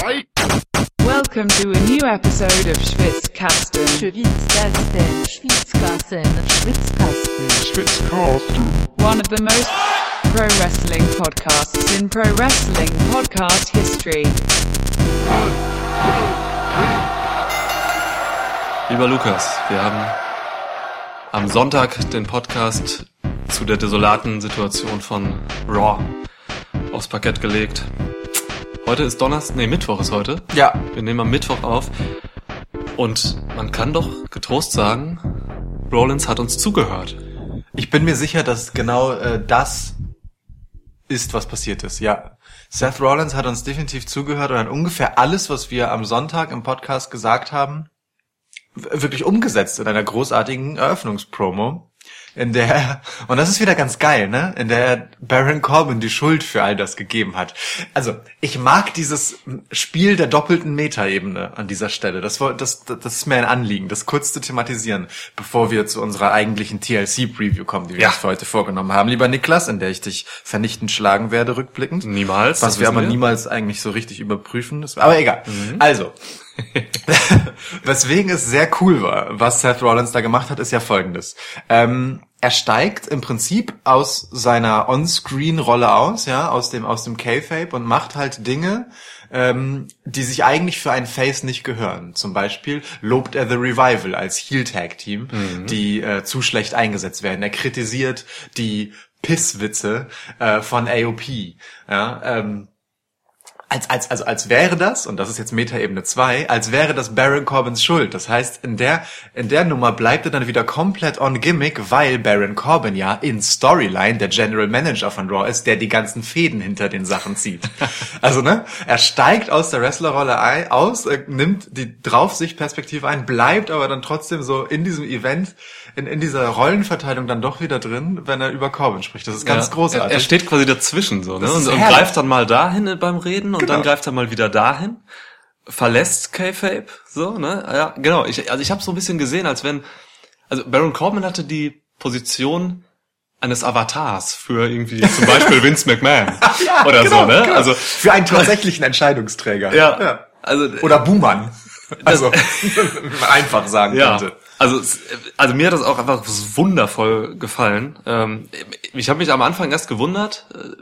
Welcome to a new episode of Schwitzkasten. Schwitzkasten, Schwitzkasten, Schwitzkasten. One of the most pro wrestling podcasts in pro wrestling podcast history. Lieber Lukas, wir haben am Sonntag den Podcast zu der desolaten Situation von Raw aufs Parkett gelegt. Heute ist Donnerstag, nee, Mittwoch ist heute. Ja, Wir nehmen am Mittwoch auf. Und man kann doch getrost sagen, Rollins hat uns zugehört. ich bin mir sicher, dass genau äh, das ist, was passiert ist. Ja, Seth Rollins hat uns definitiv zugehört und hat ungefähr alles, was wir am Sonntag im Podcast gesagt haben, wirklich umgesetzt in einer großartigen Eröffnungspromo, in der er, und das ist wieder ganz geil, ne, in der er Baron Corbin die Schuld für all das gegeben hat. Also, ich mag dieses Spiel der doppelten Metaebene an dieser Stelle. Das, das, das ist mir ein Anliegen, das kurz zu thematisieren, bevor wir zu unserer eigentlichen TLC-Preview kommen, die wir Ja. uns für heute vorgenommen haben. Lieber Niklas, in der ich dich vernichtend schlagen werde, rückblickend. Niemals, Was wir aber wir. niemals eigentlich so richtig überprüfen. Aber egal. Also, weswegen es sehr cool war, was Seth Rollins da gemacht hat, ist ja folgendes. Ähm, er steigt im Prinzip aus seiner On-Screen-Rolle aus, ja, aus dem, aus dem K-Fape und macht halt Dinge, ähm, die sich eigentlich für einen Face nicht gehören. Zum Beispiel lobt er The Revival als Heel-Tag-Team, die äh, zu schlecht eingesetzt werden. Er kritisiert die Pisswitze äh, von AOP. Ja, ähm, als, als, also als wäre das, und das ist jetzt Metaebene 2, als wäre das Baron Corbins Schuld. Das heißt, in der, in der Nummer bleibt er dann wieder komplett on Gimmick, weil Baron Corbin ja in Storyline der General Manager von Raw ist, der die ganzen Fäden hinter den Sachen zieht. also, ne, er steigt aus der Wrestlerrolle aus, nimmt die Draufsichtperspektive ein, bleibt aber dann trotzdem so in diesem Event, in, in dieser Rollenverteilung dann doch wieder drin, wenn er über Corbin spricht. Das ist ganz Ja, großartig. Er, er steht quasi dazwischen so, ne? Und, und greift dann mal dahin beim Reden und dann Genau. greift er mal wieder dahin. Verlässt K-Fape, so, ne? Ja, genau. Ich, also ich habe so ein bisschen gesehen, als wenn, also Baron Corbin hatte die Position eines Avatars für irgendwie zum Beispiel Vince McMahon Ja, oder genau, so, ne? genau. Also für einen tatsächlichen Entscheidungsträger. ja, also Oder Buhmann. Also, einfach sagen Ja, könnte. Also, also mir hat das auch einfach wundervoll gefallen. Ähm, ich habe mich am Anfang erst gewundert, äh,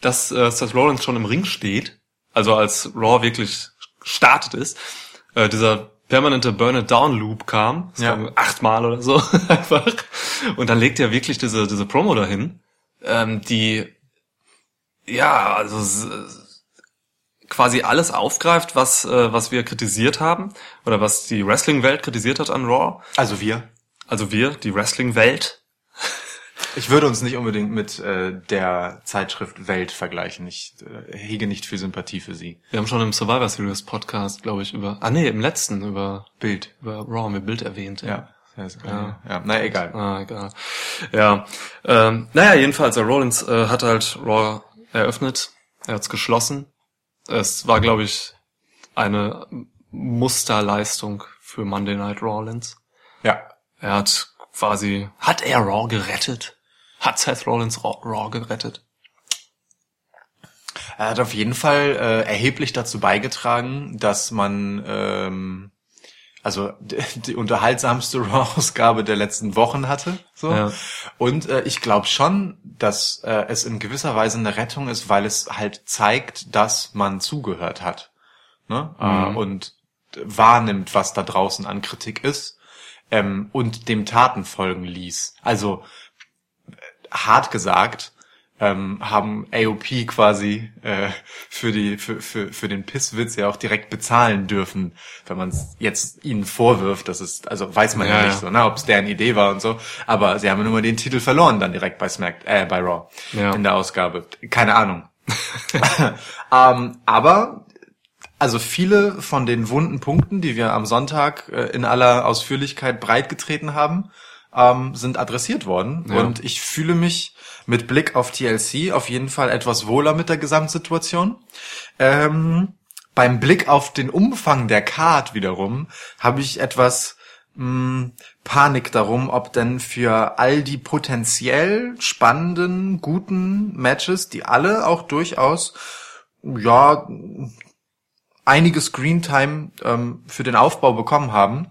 dass äh, Seth Rollins schon im Ring steht, also als Raw wirklich startet ist. Äh, dieser permanente Burn It Down Loop kam, das Ja. achtmal oder so einfach. Und dann legt er wirklich diese diese Promo dahin, ähm, die ja also quasi alles aufgreift, was äh, was wir kritisiert haben oder was die Wrestling-Welt kritisiert hat an Raw. Also wir. Also wir, die Wrestling-Welt. Ich würde uns nicht unbedingt mit äh, der Zeitschrift Welt vergleichen. Ich äh, hege nicht viel Sympathie für sie. Wir haben schon im Survivor Series Podcast, glaube ich, über. Ah nee, im letzten über Bild. über Raw mit Bild erwähnt. Ja. Ja, ja. ja. Na egal. Ah, egal. Ja. Ähm, naja, jedenfalls, äh, Rollins äh, hat halt Raw eröffnet. Er hat's geschlossen. Es war, glaube ich, eine Musterleistung für Monday Night Rollins. Ja. Er hat quasi, hat er Raw gerettet? Hat Seth Rollins Raw, Raw gerettet? Er hat auf jeden Fall äh, erheblich dazu beigetragen, dass man ähm, also die, unterhaltsamste Raw-Ausgabe der letzten Wochen hatte. So. Ja. Und äh, ich glaube schon, dass äh, es in gewisser Weise eine Rettung ist, weil es halt zeigt, dass man zugehört hat. Ne? Äh, und wahrnimmt, was da draußen an Kritik ist ähm, und dem Taten folgen ließ. Also äh, hart gesagt, ähm, haben AOP quasi äh, für die für, für, für den Pisswitz ja auch direkt bezahlen dürfen, wenn man es jetzt ihnen vorwirft, das ist also weiß man ja, Ja, nicht so, ne, ob es deren Idee war und so, aber sie haben ja nur mal den Titel verloren dann direkt bei Smack äh, bei Raw Ja. in der Ausgabe. Keine Ahnung. ähm, aber also viele von den wunden Punkten, die wir am Sonntag äh, in aller Ausführlichkeit breitgetreten haben, ähm, sind adressiert worden. Ja. Und ich fühle mich mit Blick auf TLC auf jeden Fall etwas wohler mit der Gesamtsituation. Ähm, beim Blick auf den Umfang der Card wiederum habe ich etwas mh, Panik darum, ob denn für all die potenziell spannenden, guten Matches, die alle auch durchaus ja einige Screentime ähm, für den Aufbau bekommen haben,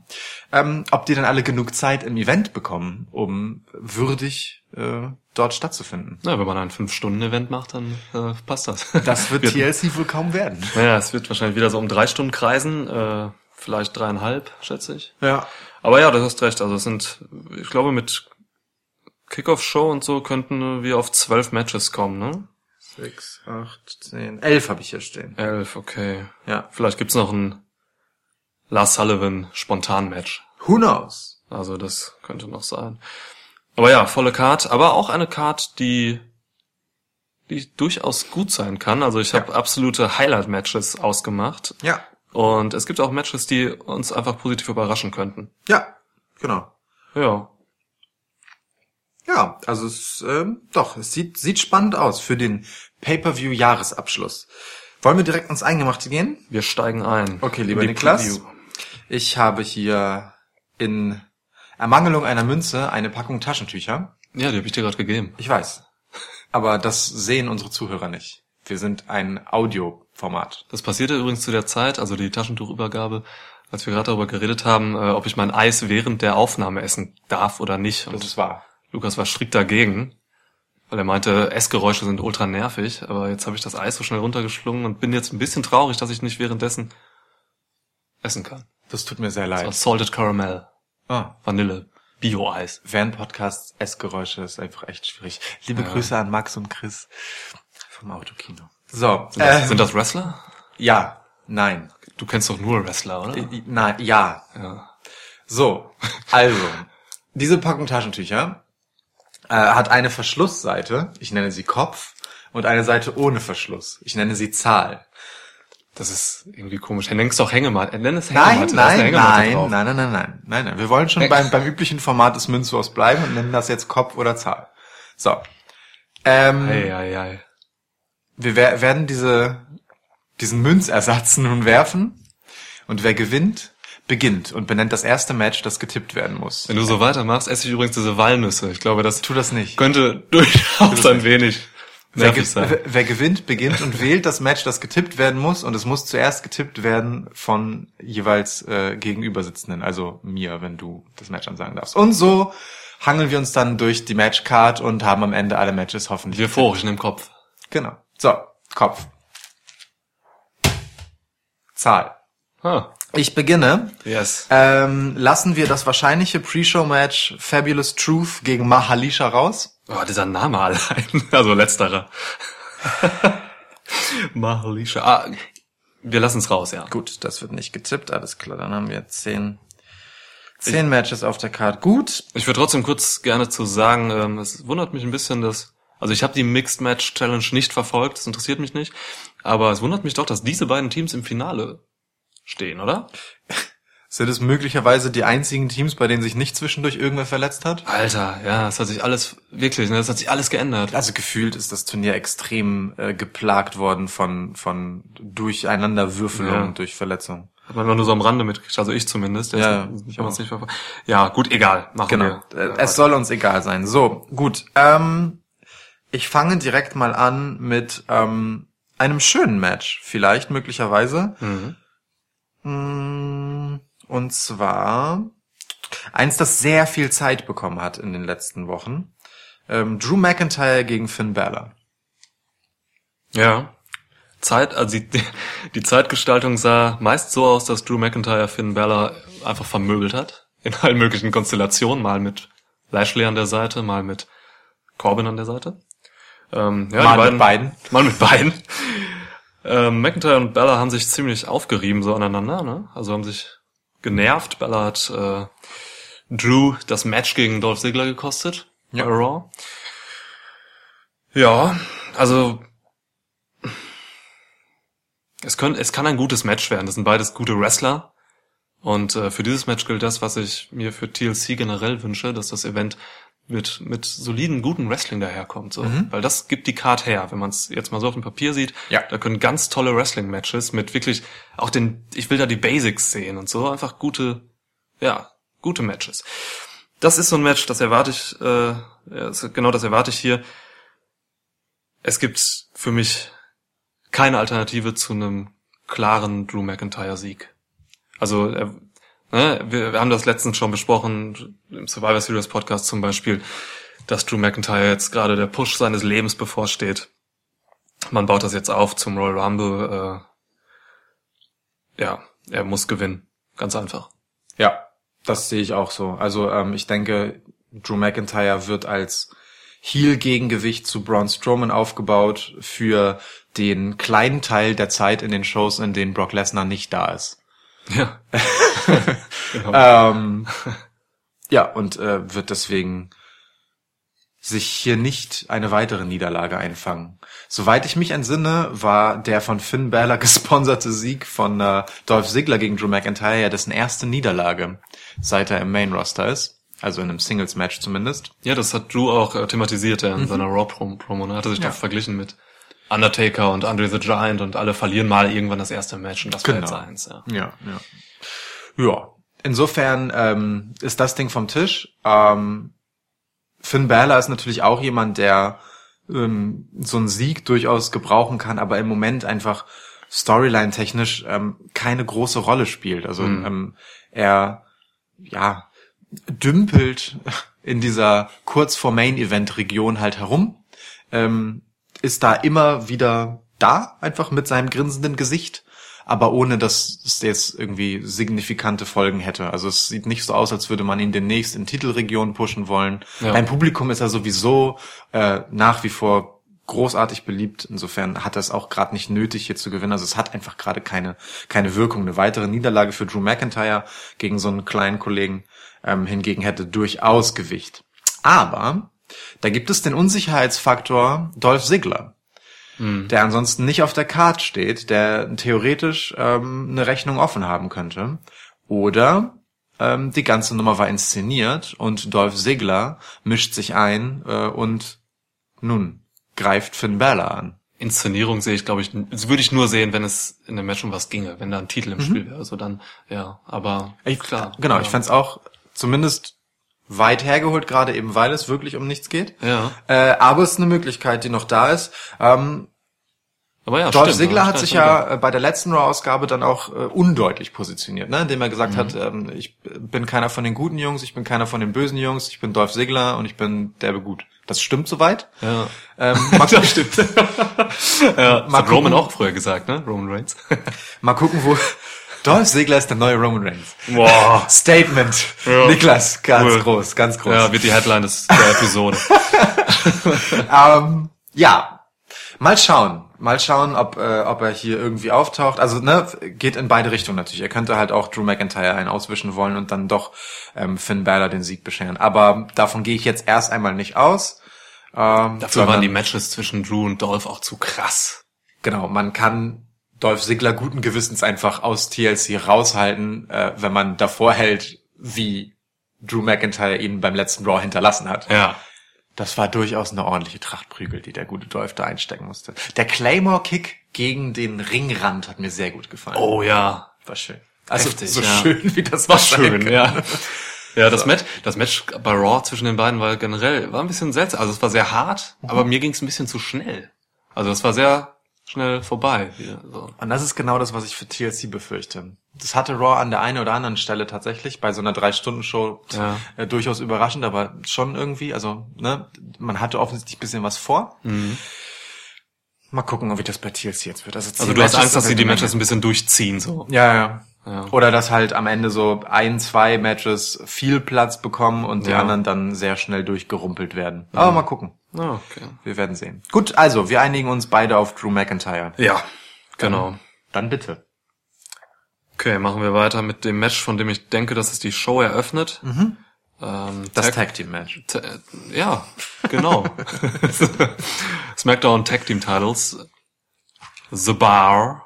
ähm, ob die dann alle genug Zeit im Event bekommen, um würdig äh, dort stattzufinden. Na, wenn man ein 5-Stunden-Event macht, dann äh, passt das. Das wird TLC wohl kaum werden. Naja, es wird wahrscheinlich wieder so um drei Stunden kreisen, äh, vielleicht dreieinhalb, schätze ich. Ja. Aber ja, du hast recht. Also es sind, ich glaube, mit Kickoff-Show und so könnten wir auf zwölf Matches kommen, ne? Sechs, acht, zehn, elf habe ich hier stehen. Elf, okay. Ja. Vielleicht gibt's noch ein Lars Sullivan Spontan-Match. Who knows? Also das könnte noch sein. Aber ja, volle Card, aber auch eine Card, die die durchaus gut sein kann. Also ich habe absolute Highlight-Matches ausgemacht. Ja. Und es gibt auch Matches, die uns einfach positiv überraschen könnten. Ja, genau. Ja. Ja, also es ähm, doch, es sieht sieht spannend aus für den Pay-per-View-Jahresabschluss. Wollen wir direkt ins Eingemachte gehen? Wir steigen ein. Okay, lieber Niklas. Preview. Ich habe hier in Ermangelung einer Münze eine Packung Taschentücher. Ja, die habe ich dir gerade gegeben. Ich weiß. Aber das sehen unsere Zuhörer nicht. Wir sind ein Audioformat. Das passierte übrigens zu der Zeit, also die Taschentuchübergabe, als wir gerade darüber geredet haben, äh, ob ich mein Eis während der Aufnahme essen darf oder nicht. Und Das ist wahr. Lukas war strikt dagegen, weil er meinte, Essgeräusche sind ultra nervig. Aber jetzt habe ich das Eis so schnell runtergeschlungen und bin jetzt ein bisschen traurig, dass ich nicht währenddessen essen kann. Das tut mir sehr Das war leid. Salted Caramel, Ah, Vanille, Bio-Eis. während Podcasts Essgeräusche ist einfach echt schwierig. Liebe Grüße an Max und Chris vom Autokino. So, Sind das, äh, sind das Wrestler? ja, nein, Du kennst doch nur Wrestler, oder? Nein, ja. Ja. So, also, diese Packung Taschentücher äh, hat eine Verschlussseite, ich nenne sie Kopf, und eine Seite ohne Verschluss, ich nenne sie Zahl. Das ist irgendwie komisch. Er nennt es doch Hängematte. Er nennt es Nein, Hängematte. nein, nein, drauf. nein, nein, nein, nein, nein, nein. Wir wollen schon beim, beim üblichen Format des Münzwurfs bleiben und nennen das jetzt Kopf oder Zahl. So. Ähm, Ei, ei, ei. wir wer- werden diese, diesen Münzersatz nun werfen und wer gewinnt, beginnt und benennt das erste Match, das getippt werden muss. Wenn du so weitermachst, esse ich übrigens diese Walnüsse. Ich glaube, das Tu das nicht. könnte durchaus ein wenig Wer, ge wer- gewinnt, beginnt und wählt das Match, das getippt werden muss. Und es muss zuerst getippt werden von jeweils äh, Gegenübersitzenden, also mir, wenn du das Match ansagen darfst. Und so hangeln wir uns dann durch die Matchcard und haben am Ende alle Matches hoffentlich. Wir euphorisch in dem Kopf. Genau. So, Kopf. Zahl. Ah, Ich beginne. yes. Ähm, lassen wir das wahrscheinliche Pre-Show-Match Fabulous Truth gegen Mahalisha raus? Oh, dieser Name allein. Also letzterer. Mahalisha. Ah, wir lassen es raus, ja. Gut, das wird nicht getippt, alles klar. Dann haben wir zehn, zehn Matches auf der Karte. Gut. Ich würde trotzdem kurz gerne zu sagen, ähm, es wundert mich ein bisschen, dass also ich habe die Mixed Match Challenge nicht verfolgt, das interessiert mich nicht, aber es wundert mich doch, dass diese beiden Teams im Finale stehen, oder? Sind es möglicherweise die einzigen Teams, bei denen sich nicht zwischendurch irgendwer verletzt hat? Alter, ja, es hat sich alles wirklich, ne, es hat sich alles geändert. Also gefühlt ist das Turnier extrem äh, geplagt worden von, von Durcheinanderwürfelung Ja. durch Verletzungen. Hat man immer nur so am Rande mitgekriegt, also ich zumindest. Ja, ich auch. nicht ja, gut, egal, machen Genau. wir. Äh, Es soll uns egal sein. So, gut. Ähm, ich fange direkt mal an mit ähm, einem schönen Match, vielleicht möglicherweise. Mhm. Mm, Und zwar eins, das sehr viel Zeit bekommen hat in den letzten Wochen. Ähm, Drew McIntyre gegen Finn Balor. Ja. Zeit, also die, die Zeitgestaltung sah meist so aus, dass Drew McIntyre Finn Balor einfach vermöbelt hat. In allen möglichen Konstellationen. Mal mit Lashley an der Seite, mal mit Corbin an der Seite. Ähm, ja, Mal die mit beiden. Mal mit beiden. Ähm, McIntyre und Bella haben sich ziemlich aufgerieben so aneinander, ne? Also haben sich genervt. Bella hat äh, Drew das Match gegen Dolph Ziggler gekostet Ja. Raw. Ja, also es, können, es kann ein gutes Match werden. Das sind beides gute Wrestler. Und äh, für dieses Match gilt das, was ich mir für TLC generell wünsche, dass das Event mit, mit soliden, guten Wrestling daherkommt. So. Weil das gibt die Card her, wenn man es jetzt mal so auf dem Papier sieht. Ja. Da können ganz tolle Wrestling-Matches mit wirklich auch den, ich will da die Basics sehen und so, einfach gute, ja, gute Matches. Das ist so ein Match, das erwarte ich, äh, genau das erwarte ich hier. Es gibt für mich keine Alternative zu einem klaren Drew McIntyre Sieg. Also er, ne, wir, wir haben das letztens schon besprochen im Survivor Series Podcast zum Beispiel, dass Drew McIntyre jetzt gerade der Push seines Lebens bevorsteht. Man baut das jetzt auf zum Royal Rumble. Äh, ja, er muss gewinnen, ganz einfach. Ja, das sehe ich auch so. Also ähm, ich denke, Drew McIntyre wird als Heel-Gegengewicht zu Braun Strowman aufgebaut für den kleinen Teil der Zeit in den Shows, in denen Brock Lesnar nicht da ist. Ja. Ähm, ja, und äh, wird deswegen sich hier nicht eine weitere Niederlage einfangen. Soweit ich mich entsinne, war der von Finn Balor gesponserte Sieg von äh, Dolph Ziggler gegen Drew McIntyre ja dessen erste Niederlage, seit er im Main Roster ist. Also in einem Singles-Match zumindest. Ja, das hat Drew auch äh, thematisiert ja, in seiner Raw-Promo. Er hatte sich Ja. doch verglichen mit Undertaker und Andre the Giant und alle verlieren mal irgendwann das erste Match und das war Genau. jetzt eins. Ja. Ja, ja. Ja. Insofern ähm, ist das Ding vom Tisch. Ähm, Finn Balor ist natürlich auch jemand, der ähm, so einen Sieg durchaus gebrauchen kann, aber im Moment einfach Storyline-technisch ähm, keine große Rolle spielt. Also ähm, er ja dümpelt in dieser kurz vor Main-Event-Region halt herum, ähm, ist da immer wieder da, einfach mit seinem grinsenden Gesicht, aber ohne, dass es jetzt irgendwie signifikante Folgen hätte. Also es sieht nicht so aus, als würde man ihn demnächst in Titelregionen pushen wollen. Ja. Beim Publikum ist er sowieso äh, nach wie vor großartig beliebt. Insofern hat er es auch gerade nicht nötig, hier zu gewinnen. Also es hat einfach gerade keine, keine Wirkung. Eine weitere Niederlage für Drew McIntyre gegen so einen kleinen Kollegen ähm, hingegen hätte durchaus Gewicht. Aber da gibt es den Unsicherheitsfaktor Dolph Ziggler der ansonsten nicht auf der Card steht, der theoretisch ähm, eine Rechnung offen haben könnte. Oder ähm, die ganze Nummer war inszeniert und Dolph Ziggler mischt sich ein äh, und nun greift Finn Balor an. Inszenierung sehe ich, glaube ich, würde ich nur sehen, wenn es in dem Match um was ginge, wenn da ein Titel im Spiel wäre. Also dann, ja, aber Ich, klar. Genau, ja. ich fände auch zumindest weit hergeholt, gerade eben weil es wirklich um nichts geht. Ja. Äh, aber es ist eine Möglichkeit, die noch da ist. Ähm, Aber ja, Dolph Ziggler hat sich ja äh, bei der letzten Raw-Ausgabe dann auch äh, undeutlich positioniert, ne? indem er gesagt Mhm. hat, ähm, ich bin keiner von den guten Jungs, ich bin keiner von den bösen Jungs, ich bin Dolph Ziggler und ich bin derbe gut. Das stimmt soweit. Ja. Ähm, mal, Das stimmt. ja, das hat Roman gucken. auch früher gesagt, ne? Roman Reigns. mal gucken, wo Dolph Ziggler ist der neue Roman Reigns. Boah. Statement. Ja. Niklas, ganz Cool. groß, ganz groß. Ja, wird die Headline des, der Episode. Ähm, ja, mal schauen. Mal schauen, ob, äh, ob er hier irgendwie auftaucht. Also, ne, geht in beide Richtungen natürlich. Er könnte halt auch Drew McIntyre einen auswischen wollen und dann doch ähm, Finn Balor den Sieg bescheren. Aber davon gehe ich jetzt erst einmal nicht aus. Ähm, Dafür waren die Matches zwischen Drew und Dolph auch zu krass. Genau, man kann Dolph Ziggler guten Gewissens einfach aus TLC raushalten, äh, wenn man davor hält, wie Drew McIntyre ihn beim letzten Raw hinterlassen hat. Ja. Das war durchaus eine ordentliche Trachtprügel, die der gute Dolph da einstecken musste. Der Claymore-Kick gegen den Ringrand hat mir sehr gut gefallen. Oh ja. war schön. Also Heftig, so ja. schön, wie das War sein schön, kann. ja. Ja, das Match, das Match bei Raw zwischen den beiden war generell, war ein bisschen seltsam. Also es war sehr hart, aber mir ging es ein bisschen zu schnell. Also es war sehr schnell vorbei. Wieder, so. Und das ist genau das, was ich für TLC befürchte. Das hatte Raw an der einen oder anderen Stelle tatsächlich bei so einer Drei-Stunden-Show Ja. äh, durchaus überraschend, aber schon irgendwie, also ne, man hatte offensichtlich ein bisschen was vor. Mal gucken, wie das bei TLC jetzt wird. Also, Mhm. Also du hast Angst, dass sie die Matches ein bisschen durchziehen, so. Ja, ja. Ja. Oder dass halt am Ende so ein, zwei Matches viel Platz bekommen und die Ja. anderen dann sehr schnell durchgerumpelt werden. Aber mal gucken. Ah, okay. Wir werden sehen. Gut, also, wir einigen uns beide auf Drew McIntyre. Ja, genau. Dann bitte. Okay, machen wir weiter mit dem Match, von dem ich denke, dass es die Show eröffnet. Ähm, Das Tag- Tag Team Match. Ta- ja, genau. SmackDown Tag Team Titles. The Bar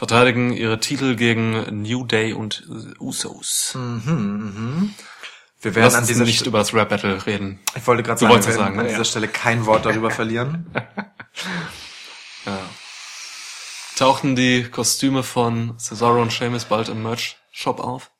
verteidigen ihre Titel gegen New Day und Usos. Wir werden Lass an dieser nicht Stelle, über das Rap Battle reden. ich wollte gerade sagen, wir sagen, an ne? dieser Ja. Stelle kein Wort darüber verlieren. Tauchten die Kostüme von Cesaro und Sheamus bald im Merch-Shop auf?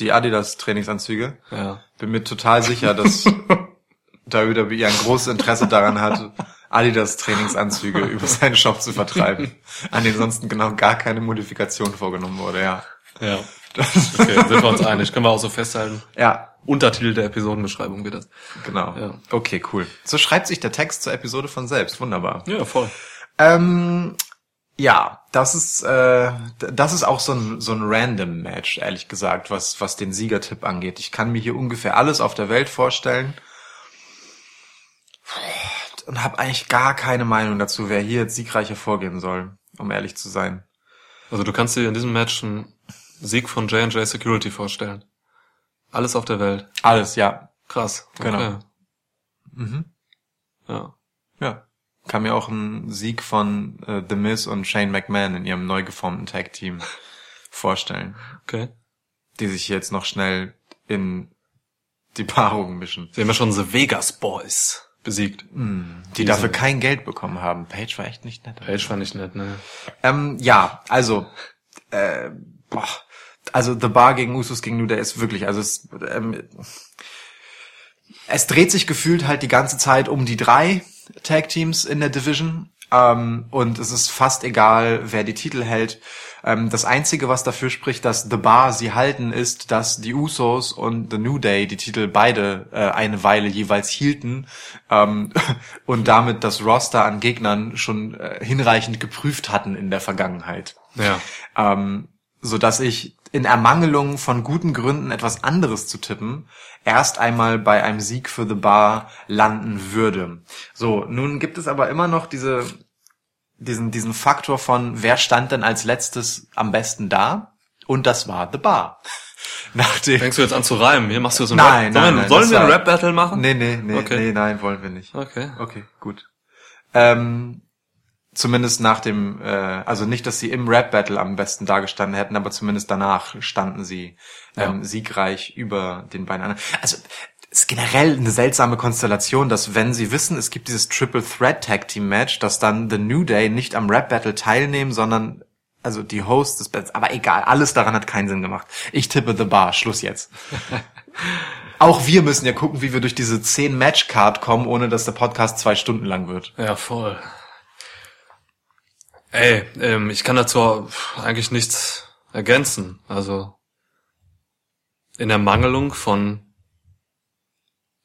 Die Adidas Trainingsanzüge. Ja. Bin mir total sicher, dass WWE ein großes Interesse daran hat, Adidas Trainingsanzüge über seinen Shop zu vertreiben, an denen sonst genau gar keine Modifikation vorgenommen wurde, ja. Ja. Okay, sind wir uns einig. Können wir auch so festhalten. Ja, Untertitel der Episodenbeschreibung wird das. genau. Ja. Okay, cool. So schreibt sich der Text zur Episode von selbst. Wunderbar. Ja, voll. Ähm, ja, das ist äh, das ist auch so ein so ein random Match, ehrlich gesagt, was was den Siegertipp angeht. Ich kann mir hier ungefähr alles auf der Welt vorstellen und habe eigentlich gar keine Meinung dazu, wer hier jetzt siegreich hervorgehen soll, um ehrlich zu sein. Also du kannst dir in diesem Match einen Sieg von J&J Security vorstellen. Alles auf der Welt. Alles, ja, Krass. Genau. Okay. Mhm. Ja. ja. Kann mir auch einen Sieg von äh, The Miz und Shane McMahon in ihrem neu geformten Tag Team vorstellen, Okay. die sich jetzt noch schnell in die Paarung mischen. Sie haben ja schon The Vegas Boys besiegt. die dafür kein Geld bekommen haben. Page war echt nicht nett. Page fand ich nett, ne? Ähm, ja, also, äh, boah, also The Bar gegen Usus gegen New Day ist wirklich, also es, ähm, es dreht sich gefühlt halt die ganze Zeit um die drei Tag Teams in der Division. Ähm, und es ist fast egal, wer die Titel hält. Ähm, das Einzige, was dafür spricht, dass The Bar sie halten, ist, dass die Usos und The New Day die Titel beide äh, eine Weile jeweils hielten ähm, und damit das Roster an Gegnern schon äh, hinreichend geprüft hatten in der Vergangenheit. Ja. Ähm, so dass ich in Ermangelung von guten Gründen etwas anderes zu tippen, erst einmal bei einem Sieg für The Bar landen würde. So, nun gibt es aber immer noch diese, diesen, diesen Faktor von, wer stand denn als letztes am besten da? Und das war The Bar. Nachdem, Fängst du jetzt an zu reimen? Hier machst du so ein Nein, Rap. nein, Sollen, nein, sollen wir ein Rap-Battle machen? nee, nee, nee, Okay. nee, nein, wollen wir nicht. Okay. Okay, gut. Ähm, zumindest nach dem, äh, also nicht, dass sie im Rap-Battle am besten dargestanden hätten, aber zumindest danach standen sie ähm, siegreich über den beiden anderen. Also es ist generell eine seltsame Konstellation, dass wenn sie wissen, es gibt dieses Triple Threat Tag Team Match, dass dann The New Day nicht am Rap Battle teilnehmen, sondern also die Hosts des Battles. Aber egal, alles daran hat keinen Sinn gemacht. Ich tippe The Bar. Schluss jetzt. Auch wir müssen ja gucken, wie wir durch diese 10 Match-Card kommen, ohne dass der Podcast zwei Stunden lang wird. Ja, voll. Ey, ähm, ich kann dazu eigentlich nichts ergänzen. Also in der Mangelung von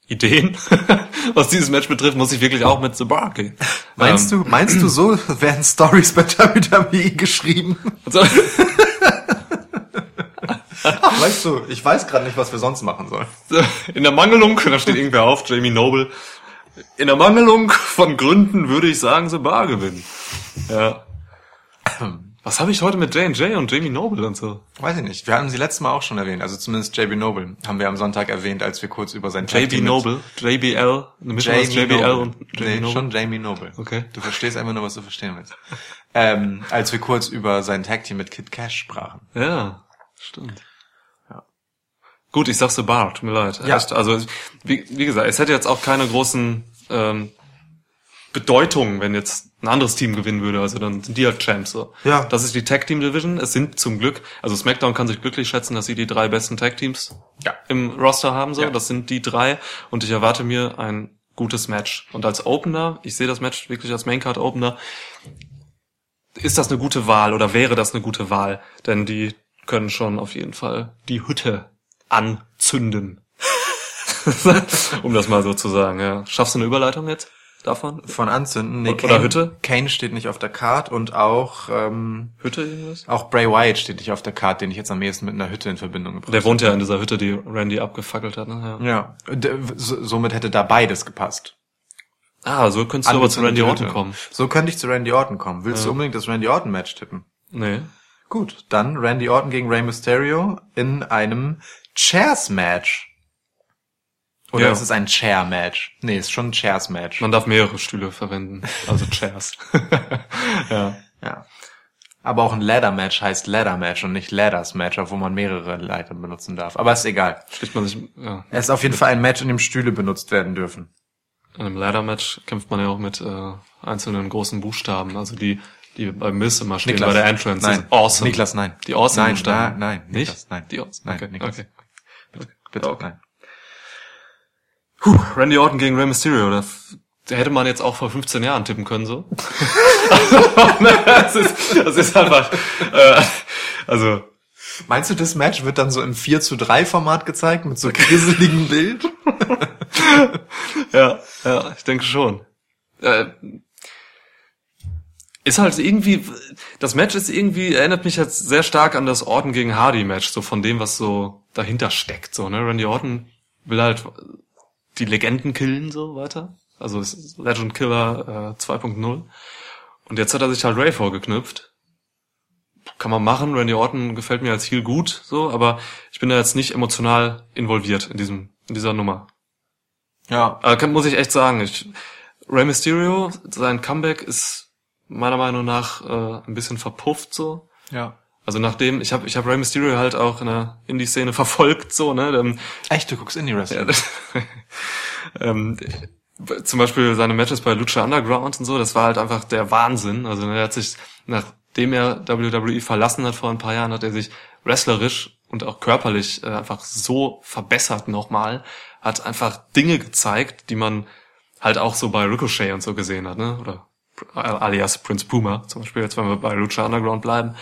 Ideen, was dieses Match betrifft, muss ich wirklich auch mit The Bar gehen. Meinst ähm, du, meinst du, so werden Stories bei WWE geschrieben? Also, Ach, weißt du, ich weiß gerade nicht, was wir sonst machen sollen. in der Mangelung, da steht irgendwer auf, Jamie Noble. In der Mangelung von Gründen würde ich sagen, The Bar gewinnen. Ja. Was habe ich heute mit J&J und Jamie Noble und so? Weiß ich nicht. Wir hatten sie letztes Mal auch schon erwähnt. Also zumindest JB Noble haben wir am Sonntag erwähnt, als wir kurz über sein Tag JB Noble, JBL, eine Mischung aus Jamie JBL und JB nee, Noble. schon Jamie Noble. Okay. Du verstehst einfach nur, was du verstehen willst. ähm, als wir kurz über sein Tag Team mit Kid Cash sprachen. Ja, stimmt. Ja. Gut, ich sag's The Bar, tut mir leid. Ja. Also, wie, wie gesagt, es hätte jetzt auch keine großen ähm, Bedeutungen, wenn jetzt ein anderes Team gewinnen würde. Also dann sind die halt Champs. So. Ja. Das ist die Tag Team Division. Es sind zum Glück, also SmackDown kann sich glücklich schätzen, dass sie die drei besten Tag Teams Ja. im Roster haben. So, Ja. das sind die drei. Und ich erwarte mir ein gutes Match. Und als Opener, ich sehe das Match wirklich als Maincard Opener, ist das eine gute Wahl oder wäre das eine gute Wahl? Denn die können schon auf jeden Fall die Hütte anzünden. um das mal so zu sagen, ja. Schaffst du eine Überleitung jetzt davon? Von Anzünden. Nee, Oder Kane, Hütte? Kane steht nicht auf der Card und auch ähm, Hütte irgendwas? auch Bray Wyatt steht nicht auf der Card, den ich jetzt am ehesten mit einer Hütte in Verbindung gebracht Der wohnt ja in dieser Hütte, die Randy abgefackelt hat, ne? Ja. Ja, D- so- somit hätte da beides gepasst. Ah, so könntest du aber zu Randy Orton kommen. So könnte ich zu Randy Orton kommen. Willst du unbedingt das Randy Orton Match tippen? Nee. Gut, dann Randy Orton gegen Rey Mysterio in einem Chairs Match. Oder Ja. ist es ein Chair Match? Nee, ist schon ein Chairs Match. Man darf mehrere Stühle verwenden. Also Chairs. ja. Ja. Aber auch ein Ladder Match heißt Ladder Match und nicht Ladders Match, obwohl man mehrere Leiter benutzen darf. Aber ist egal. Sticht man sich, ja. Es ist auf jeden Fall ein Match, in dem Stühle benutzt werden dürfen. In einem Ladder-Match kämpft man ja auch mit äh, einzelnen großen Buchstaben, also die, die bei Miss immer stehen bei der Entrance. Nein. Awesome. Niklas, nein. Die Awesome Nein, Buchstaben. nein, nein. Nicht? Niklas, nein. Die Awesome. Nein, okay. Niklas. okay. Bitte, Okay. nein. Puh, Randy Orton gegen Rey Mysterio, da hätte man jetzt auch vor 15 Jahren tippen können, so. das, ist, das ist einfach, äh, also, Meinst du, das Match wird dann so im 4 zu 3 Format gezeigt mit so grisseligen Bild? ja, ja, ich denke schon. Äh, ist halt irgendwie, das Match ist irgendwie, erinnert mich jetzt sehr stark an das Orton gegen Hardy Match, so von dem, was so dahinter steckt, so, ne? Randy Orton will halt die Legenden killen, so weiter. Also Legend Killer äh, 2.0. Und jetzt hat er sich halt Ray vorgeknüpft. Kann man machen, Randy Orton gefällt mir als Heel gut, so, aber ich bin da jetzt nicht emotional involviert in diesem, in dieser Nummer. Ja. Aber kann, muss ich echt sagen, ich, Rey Mysterio, sein Comeback ist meiner Meinung nach äh, ein bisschen verpufft so. Ja. Also nachdem, ich habe ich hab Rey Mysterio halt auch in der Indie-Szene verfolgt, so, ne? Ähm, Echt, du guckst Indie Wrestling? ja, ähm, zum Beispiel seine Matches bei Lucha Underground und so, das war halt einfach der Wahnsinn. Also er hat sich, nachdem er WWE verlassen hat vor ein paar Jahren, hat er sich wrestlerisch und auch körperlich äh, einfach so verbessert nochmal, hat einfach Dinge gezeigt, die man halt auch so bei Ricochet und so gesehen hat, ne? Oder alias Prince Puma, zum Beispiel, jetzt wenn wir bei Lucha Underground bleiben.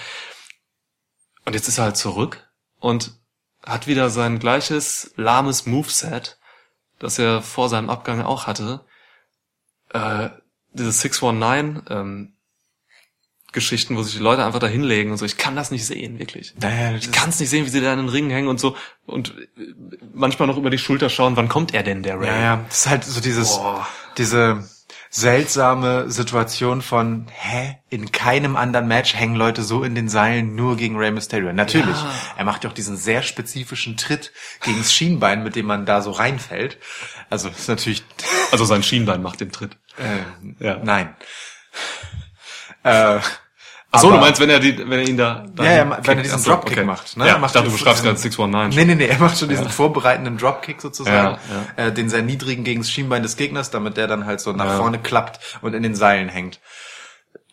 Und jetzt ist er halt zurück und hat wieder sein gleiches lahmes Moveset, das er vor seinem Abgang auch hatte. Äh, diese 619 ähm, Geschichten, wo sich die Leute einfach da hinlegen und so. Ich kann das nicht sehen, wirklich. Naja, Ich kann es nicht sehen, wie sie da in den Ringen hängen und so und äh, manchmal noch über die Schulter schauen, wann kommt er denn, der Ray? Ja, ja, das ist halt so dieses, Boah. diese seltsame Situation von, hä, in keinem anderen Match hängen Leute so in den Seilen nur gegen Rey Mysterio. Natürlich, Ja. er macht ja auch diesen sehr spezifischen Tritt gegen das Schienbein, mit dem man da so reinfällt. Also, ist natürlich, Also sein Schienbein macht den Tritt. äh, Ja. nein. Äh, Ach so, du meinst, wenn er die, wenn er ihn da, da Ja, ja, wenn er diesen so, Dropkick macht, ne? Ja, macht ich dachte, du diesen- schreibst gerade 619. Nee, nee, nee, er macht schon diesen vorbereitenden Dropkick sozusagen, Ja, Äh, den sehr niedrigen gegen das Schienbein des Gegners, damit der dann halt so nach Ja. vorne klappt und in den Seilen hängt.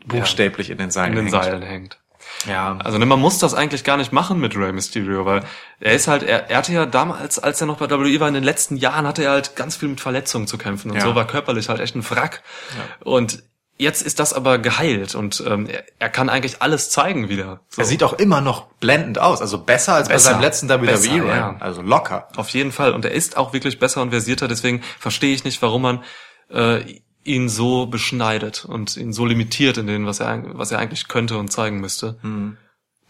Buchstäblich in den Seilen in den hängt. Seilen hängt. Ja. Also ne, man muss das eigentlich gar nicht machen mit Rey Mysterio, weil er ist halt, er, er hatte ja damals, als er noch bei WWE war, in den letzten Jahren hatte er halt ganz viel mit Verletzungen zu kämpfen und Ja. so war körperlich halt echt ein Wrack. Und jetzt ist das aber geheilt und ähm, er, er kann eigentlich alles zeigen wieder. So. Er sieht auch immer noch blendend aus, also besser als Besser. bei seinem letzten WWE Besser, Run. ja. Also locker. Auf jeden Fall. Und er ist auch wirklich besser und versierter, deswegen verstehe ich nicht, warum man äh, ihn so beschneidet und ihn so limitiert in dem, was er, was er eigentlich könnte und zeigen müsste.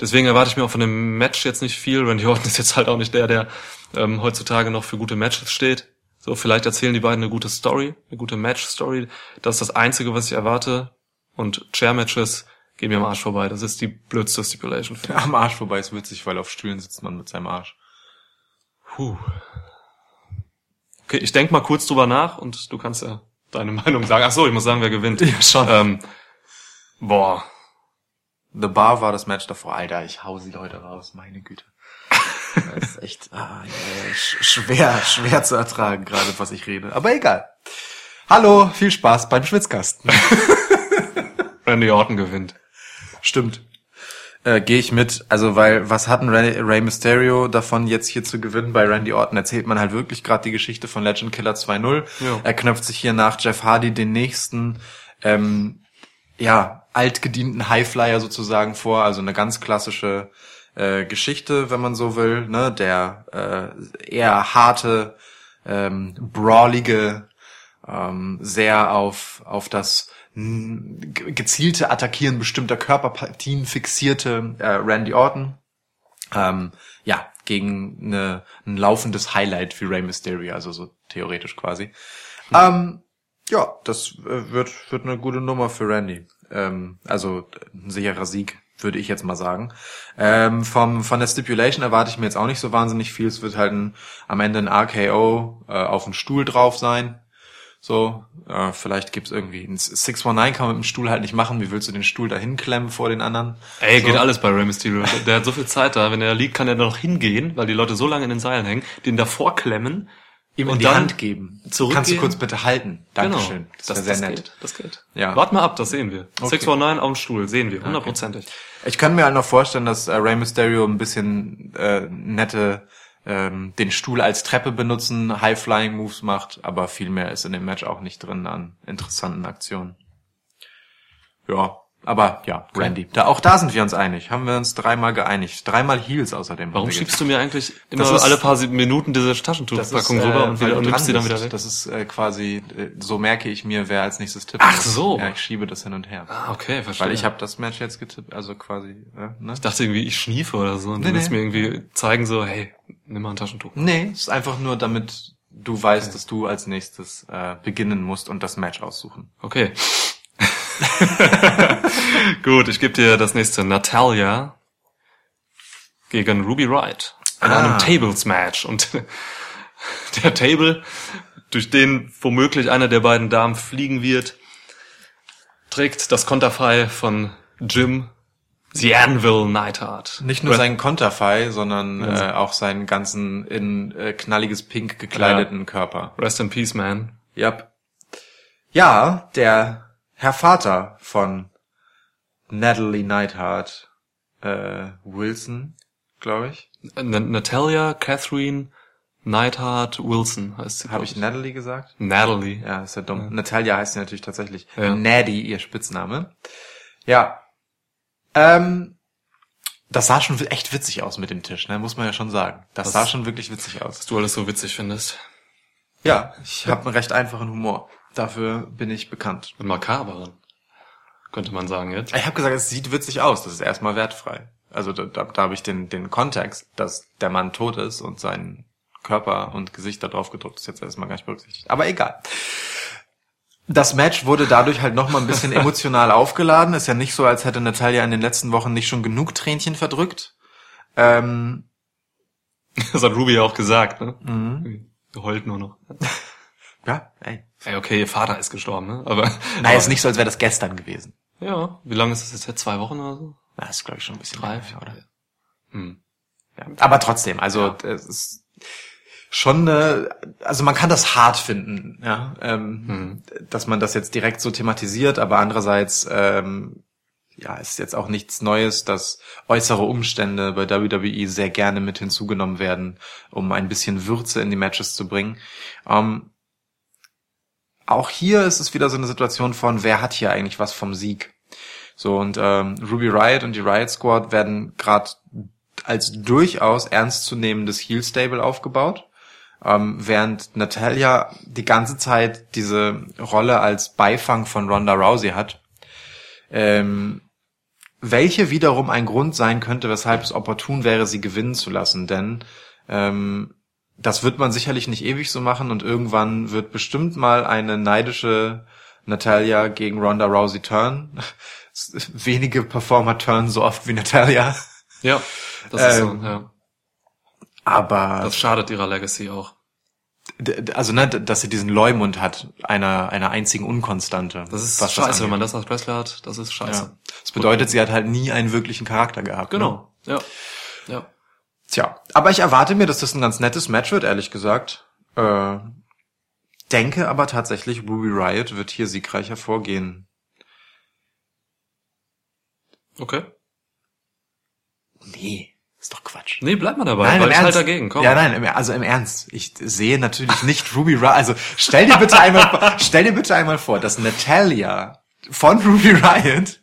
Deswegen erwarte ich mir auch von dem Match jetzt nicht viel. Randy Orton ist jetzt halt auch nicht der, der ähm, heutzutage noch für gute Matches steht. So, vielleicht erzählen die beiden eine gute Story, eine gute Match-Story. Das ist das Einzige, was ich erwarte. Und Chair-Matches gehen mir am Arsch vorbei. Das ist die blödste Stipulation. Mich. Am Arsch vorbei ist witzig, weil auf Stühlen sitzt man mit seinem Arsch. Puh. Okay, ich denk mal kurz drüber nach und du kannst ja deine Meinung sagen. Ach so, ich muss sagen, wer gewinnt. Ja, schon. Ähm, boah. The Bar war das Match davor. Alter, ich hau sie Leute raus, meine Güte. Das ist echt ah, ja, sch- schwer, schwer zu ertragen, gerade was ich rede. Aber egal. Hallo, viel Spaß beim Schwitzkasten. Randy Orton gewinnt. Stimmt. Äh, Gehe ich mit. Also, weil, was hatten Rey, Rey Mysterio davon, jetzt hier zu gewinnen? Bei Randy Orton erzählt man halt wirklich gerade die Geschichte von Legend Killer 2.0. Ja. Er knöpft sich hier nach Jeff Hardy den nächsten, ähm, ja, altgedienten Highflyer sozusagen vor. Also eine ganz klassische äh, Geschichte, wenn man so will. Ne? Der äh, eher harte, ähm, brawlige, ähm, sehr auf, auf das gezielte Attackieren bestimmter Körperpartien fixierte äh, Randy Orton. Ähm, ja, gegen eine, ein laufendes Highlight für Rey Mysterio, also so theoretisch quasi. Ähm, ja, das äh, wird, wird eine gute Nummer für Randy. Ähm, also ein sicherer Sieg, würde ich jetzt mal sagen. Ähm, vom, von der Stipulation erwarte ich mir jetzt auch nicht so wahnsinnig viel. Es wird halt ein, am Ende ein RKO äh, auf dem Stuhl drauf sein. So, äh, vielleicht gibt's irgendwie ein 619 kann man mit dem Stuhl halt nicht machen. Wie willst du den Stuhl da hinklemmen vor den anderen? Ey, so. geht alles bei Rey Mysterio. Der hat so viel Zeit da. Wenn er liegt, kann er da noch hingehen, weil die Leute so lange in den Seilen hängen, den davor klemmen. Ihm in und die dann Hand geben. zurückgehen. Kannst du kurz bitte halten? Dankeschön. Genau. Das, wäre sehr nett. Geht, das geht. Ja. Wart mal ab, das sehen wir. Okay. 619 auf dem Stuhl, sehen wir, hundertprozentig. Ich kann mir halt noch vorstellen, dass äh, Rey Mysterio ein bisschen äh, nette ähm, den Stuhl als Treppe benutzen, High-Flying-Moves macht, aber viel mehr ist in dem Match auch nicht drin an interessanten Aktionen. Ja, aber ja, Randy. Da, auch da sind wir uns einig. Haben wir uns dreimal geeinigt. Dreimal Heels außerdem. Warum schiebst du mir eigentlich immer ist- alle paar Minuten diese Taschentuchpackung äh, rüber und, weil wieder, und nimmst sie dann wieder weg? Das ist äh, quasi, äh, so merke ich mir, wer als nächstes tippt. Ach so. Ja, ich schiebe das hin und her. ah, okay, verstehe. Weil ich habe das Match jetzt getippt, also quasi, äh, ne? Ich dachte irgendwie, ich schniefe oder so und Nee, du willst nee. mir irgendwie zeigen so, hey, nimm mal ein Taschentuch. Nee, es ist einfach nur, damit du weißt, dass du als nächstes äh, beginnen musst und das Match aussuchen. Okay. Gut, ich gebe dir das nächste. Natalia gegen Ruby Wright in Ah. einem Tables-Match. Und der Table, durch den womöglich einer der beiden Damen fliegen wird, trägt das Konterfei von Jim The Anvil Neidhart. Nicht nur seinen Konterfei, sondern Ja. äh, auch seinen ganzen in äh, knalliges Pink gekleideten Körper. Rest in Peace, man. Yep. Ja, der Herr Vater von Natalie Neidhart äh, Wilson, glaube ich. N Natalia Catherine Neidhart Wilson heißt sie. Habe glaub ich Natalie gesagt? Natalie. Ja, ist ja dumm. Natalia heißt sie natürlich tatsächlich. Ja. Nadie, ihr Spitzname. Ja. Ähm, das sah schon echt witzig aus mit dem Tisch, ne? muss man ja schon sagen. Das Was- sah schon wirklich witzig aus. Was du alles so witzig findest. Ja, ich habe einen recht einfachen Humor. Dafür bin ich bekannt. Und makaberen. Könnte man sagen jetzt. Ich habe gesagt, es sieht witzig aus. Das ist erstmal wertfrei. Also da, da, da habe ich den, den Kontext, dass der Mann tot ist und sein Körper und Gesicht da drauf gedruckt ist, jetzt erstmal gar nicht berücksichtigt. Aber egal. Das Match wurde dadurch halt nochmal ein bisschen emotional aufgeladen. Ist ja nicht so, als hätte Natalia in den letzten Wochen nicht schon genug Tränchen verdrückt. Ähm, Das hat Ruby ja auch gesagt, ne? Mhm. Heult nur noch. ja, ey. Ey, okay, ihr Vater ist gestorben, ne? Aber. Nein, aber, ist nicht so, als wäre das gestern gewesen. Ja. Wie lange ist das jetzt? her? Zwei Wochen oder so? Na, ist glaube ich schon ein bisschen Drei, länger, vier, oder? Hm. Ja. Aber trotzdem, also es ist schon, äh, also man kann das hart finden, ja, ähm, dass man das jetzt direkt so thematisiert, aber andererseits, ähm, ja, ist jetzt auch nichts Neues, dass äußere Umstände bei WWE sehr gerne mit hinzugenommen werden, um ein bisschen Würze in die Matches zu bringen. Ähm, auch hier ist es wieder so eine Situation von, wer hat hier eigentlich was vom Sieg? So, und ähm, Ruby Riot und die Riot Squad werden gerade als durchaus ernstzunehmendes Heel Stable aufgebaut, ähm, während Natalia die ganze Zeit diese Rolle als Beifang von Ronda Rousey hat, ähm, welche wiederum ein Grund sein könnte, weshalb es opportun wäre, sie gewinnen zu lassen, denn ähm, das wird man sicherlich nicht ewig so machen und irgendwann wird bestimmt mal eine neidische Natalia gegen Ronda Rousey turn. Wenige Performer turn so oft wie Natalia. Ja. Das ist Ähm, so, ja. Aber Das schadet ihrer Legacy auch. also ne, dass sie diesen Leumund hat, einer einer einzigen Unkonstante. Das ist was scheiße, wenn angeht. man das als Wrestler hat. Das ist scheiße. Ja. Das bedeutet, sie hat halt nie einen wirklichen Charakter gehabt. Ne? Genau. Ja. Ja. Tja, aber ich erwarte mir, dass das ein ganz nettes Match wird, ehrlich gesagt. Äh, denke aber tatsächlich, Ruby Riot wird hier siegreich hervorgehen. Okay. Nee, ist doch Quatsch. Nee, bleib mal dabei, Nein, weil im ich halt Ernst. dagegen, komm. Ja, nein, im, also im Ernst. Ich sehe natürlich nicht Ruby Riot. Also stell dir bitte einmal, stell dir bitte einmal vor, dass Natalia von Ruby Riot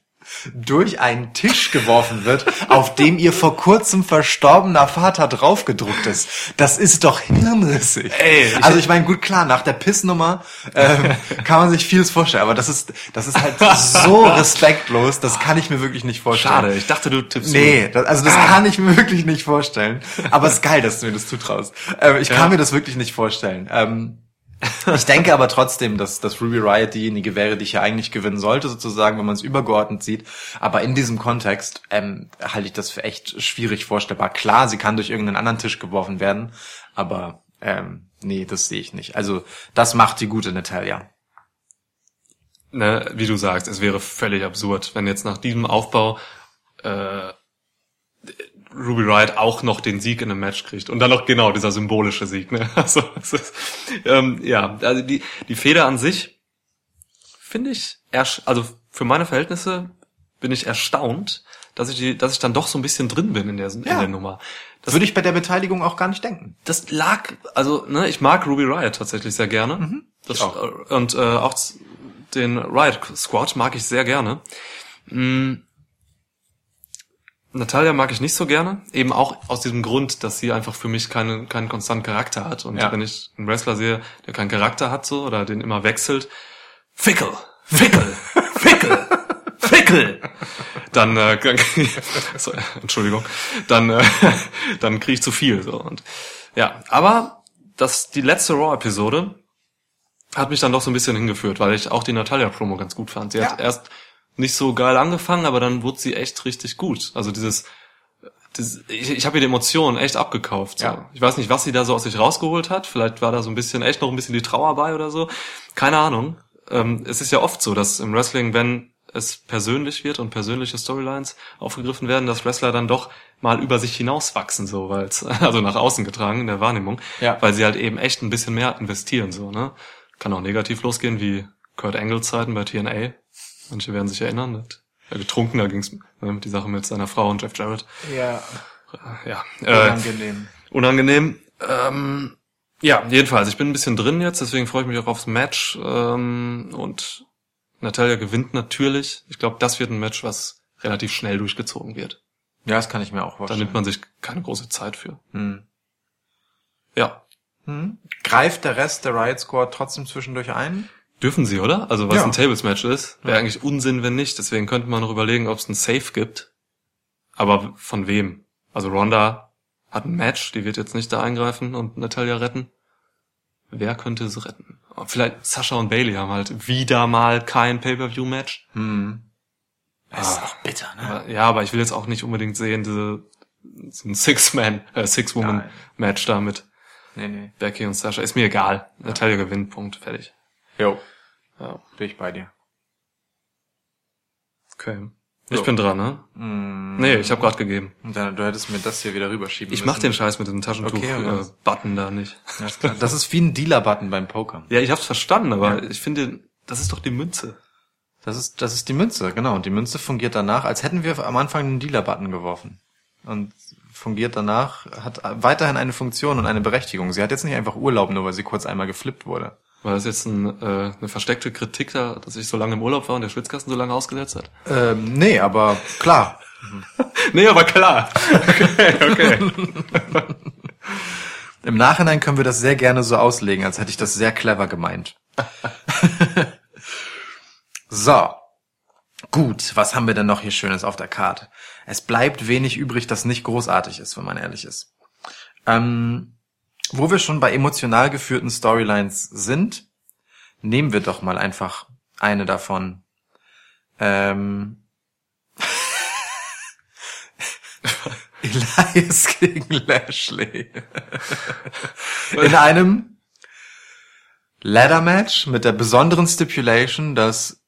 durch einen Tisch geworfen wird, auf dem ihr vor kurzem verstorbener Vater draufgedruckt ist. Das ist doch hirnrissig. Ey, ich- also ich meine, gut klar, nach der Pissnummer ähm, kann man sich vieles vorstellen, aber das ist, das ist halt so respektlos, das kann ich mir wirklich nicht vorstellen. Schade, ich dachte, du tippst Nee, das, also das kann ich mir wirklich nicht vorstellen. Aber es ist geil, dass du mir das zutraust. Ähm, ich Ja. kann mir das wirklich nicht vorstellen. Ähm, ich denke aber trotzdem, dass, dass Ruby Riot diejenige wäre, die ich ja eigentlich gewinnen sollte, sozusagen, wenn man es übergeordnet sieht. Aber in diesem Kontext ähm, halte ich das für echt schwierig vorstellbar. Klar, sie kann durch irgendeinen anderen Tisch geworfen werden, aber ähm, nee, das sehe ich nicht. Also das macht die gute Natalia. ne, wie du sagst, es wäre völlig absurd, wenn jetzt nach diesem Aufbau äh, Ruby Riot auch noch den Sieg in einem Match kriegt. Und dann noch genau dieser symbolische Sieg. Ne? Also, ist, ähm, ja, also die, die Feder an sich finde ich, also für meine Verhältnisse bin ich erstaunt, dass ich die, dass ich dann doch so ein bisschen drin bin in der, in Ja. der Nummer. Das, Würde ich bei der Beteiligung auch gar nicht denken. das lag, also ne, ich mag Ruby Riot tatsächlich sehr gerne. Das, Ich auch. äh, Und äh, auch den Riot Squad mag ich sehr gerne. Mm. Natalia mag ich nicht so gerne, eben auch aus diesem Grund, dass sie einfach für mich keinen keinen konstanten Charakter hat. Und Ja. wenn ich einen Wrestler sehe, der keinen Charakter hat so oder den immer wechselt, Fickel, Fickel, Fickel, Fickel, dann, äh, so, Entschuldigung, dann, äh, dann kriege ich zu viel so und ja, aber das die letzte Raw-Episode hat mich dann doch so ein bisschen hingeführt, weil ich auch die Natalia-Promo ganz gut fand. Sie hat Ja. erst nicht so geil angefangen, aber dann wurde sie echt richtig gut. Also dieses, dieses ich, ich habe ihr die Emotionen echt abgekauft. So. Ja. Ich weiß nicht, was sie da so aus sich rausgeholt hat. Vielleicht war da so ein bisschen echt noch ein bisschen die Trauer bei oder so. Keine Ahnung. Ähm, es ist ja oft so, dass im Wrestling, wenn es persönlich wird und persönliche Storylines aufgegriffen werden, dass Wrestler dann doch mal über sich hinauswachsen, so, weil es, also nach außen getragen in der Wahrnehmung, Ja. weil sie halt eben echt ein bisschen mehr investieren, so, ne? Kann auch negativ losgehen, wie Kurt Angle Zeiten bei TNA. Manche werden sich erinnern, mit, ja, getrunken, da ging's ne, die Sache mit seiner Frau und Jeff Jarrett. Ja, Ja, äh, unangenehm. unangenehm. Ähm, ja, jedenfalls, ich bin ein bisschen drin jetzt, deswegen freue ich mich auch aufs Match. Ähm, und Natalia gewinnt natürlich. Ich glaube, das wird ein Match, was relativ schnell durchgezogen wird. Ja, das kann ich mir auch Da vorstellen. nimmt man sich keine große Zeit für. Hm. Ja. Hm. Greift der Rest der Riot Squad trotzdem zwischendurch ein? Dürfen sie, oder? Also was Ja. ein Tables-Match ist, wäre eigentlich Unsinn, wenn nicht. Deswegen könnte man noch überlegen, ob es ein Safe gibt. Aber von wem? Also Ronda hat ein Match, die wird jetzt nicht da eingreifen und Natalia retten. Wer könnte sie retten? Vielleicht Sascha und Bailey haben halt wieder mal kein Pay-Per-View-Match. Hm. Das ist Ah. auch bitter, ne? Aber- Ja, aber ich will jetzt auch nicht unbedingt sehen, diese, so ein Six-Man, äh, Six-Woman-Match da mit Nee, nee. Becky und Sascha. Ist mir egal. Natalia gewinnt, Punkt, fertig. Jo, Ja, bin ich bei dir. okay. Ich So. bin dran, ne? Hm. Nee, ich habe gerade gegeben. Dann, du hättest mir das hier wieder rüberschieben Ich mach den müssen. Scheiß mit dem Okay, okay. Taschentuch-Button da nicht. Ja. Das ist wie ein Dealer-Button beim Pokern. Ja, ich hab's verstanden, aber Ja. ich finde, das ist doch die Münze. Das ist, das ist die Münze, genau. Und die Münze fungiert danach, als hätten wir am Anfang einen Dealer-Button geworfen. Und fungiert danach, hat weiterhin eine Funktion und eine Berechtigung. Sie hat jetzt nicht einfach Urlaub, nur weil sie kurz einmal geflippt wurde. War das jetzt ein, äh, eine versteckte Kritik da, dass ich so lange im Urlaub war und der Schwitzkasten so lange ausgesetzt hat? Ähm, nee, aber klar. Nee, aber klar. Okay, okay. Im Nachhinein können wir das sehr gerne so auslegen, als hätte ich das sehr clever gemeint. so. Gut, was haben wir denn noch hier Schönes auf der Karte? Es bleibt wenig übrig, das nicht großartig ist, wenn man ehrlich ist. Ähm, wo wir schon bei emotional geführten Storylines sind, nehmen wir doch mal einfach eine davon. Ähm, Elias gegen Lashley. In einem Ladder Match mit der besonderen Stipulation, dass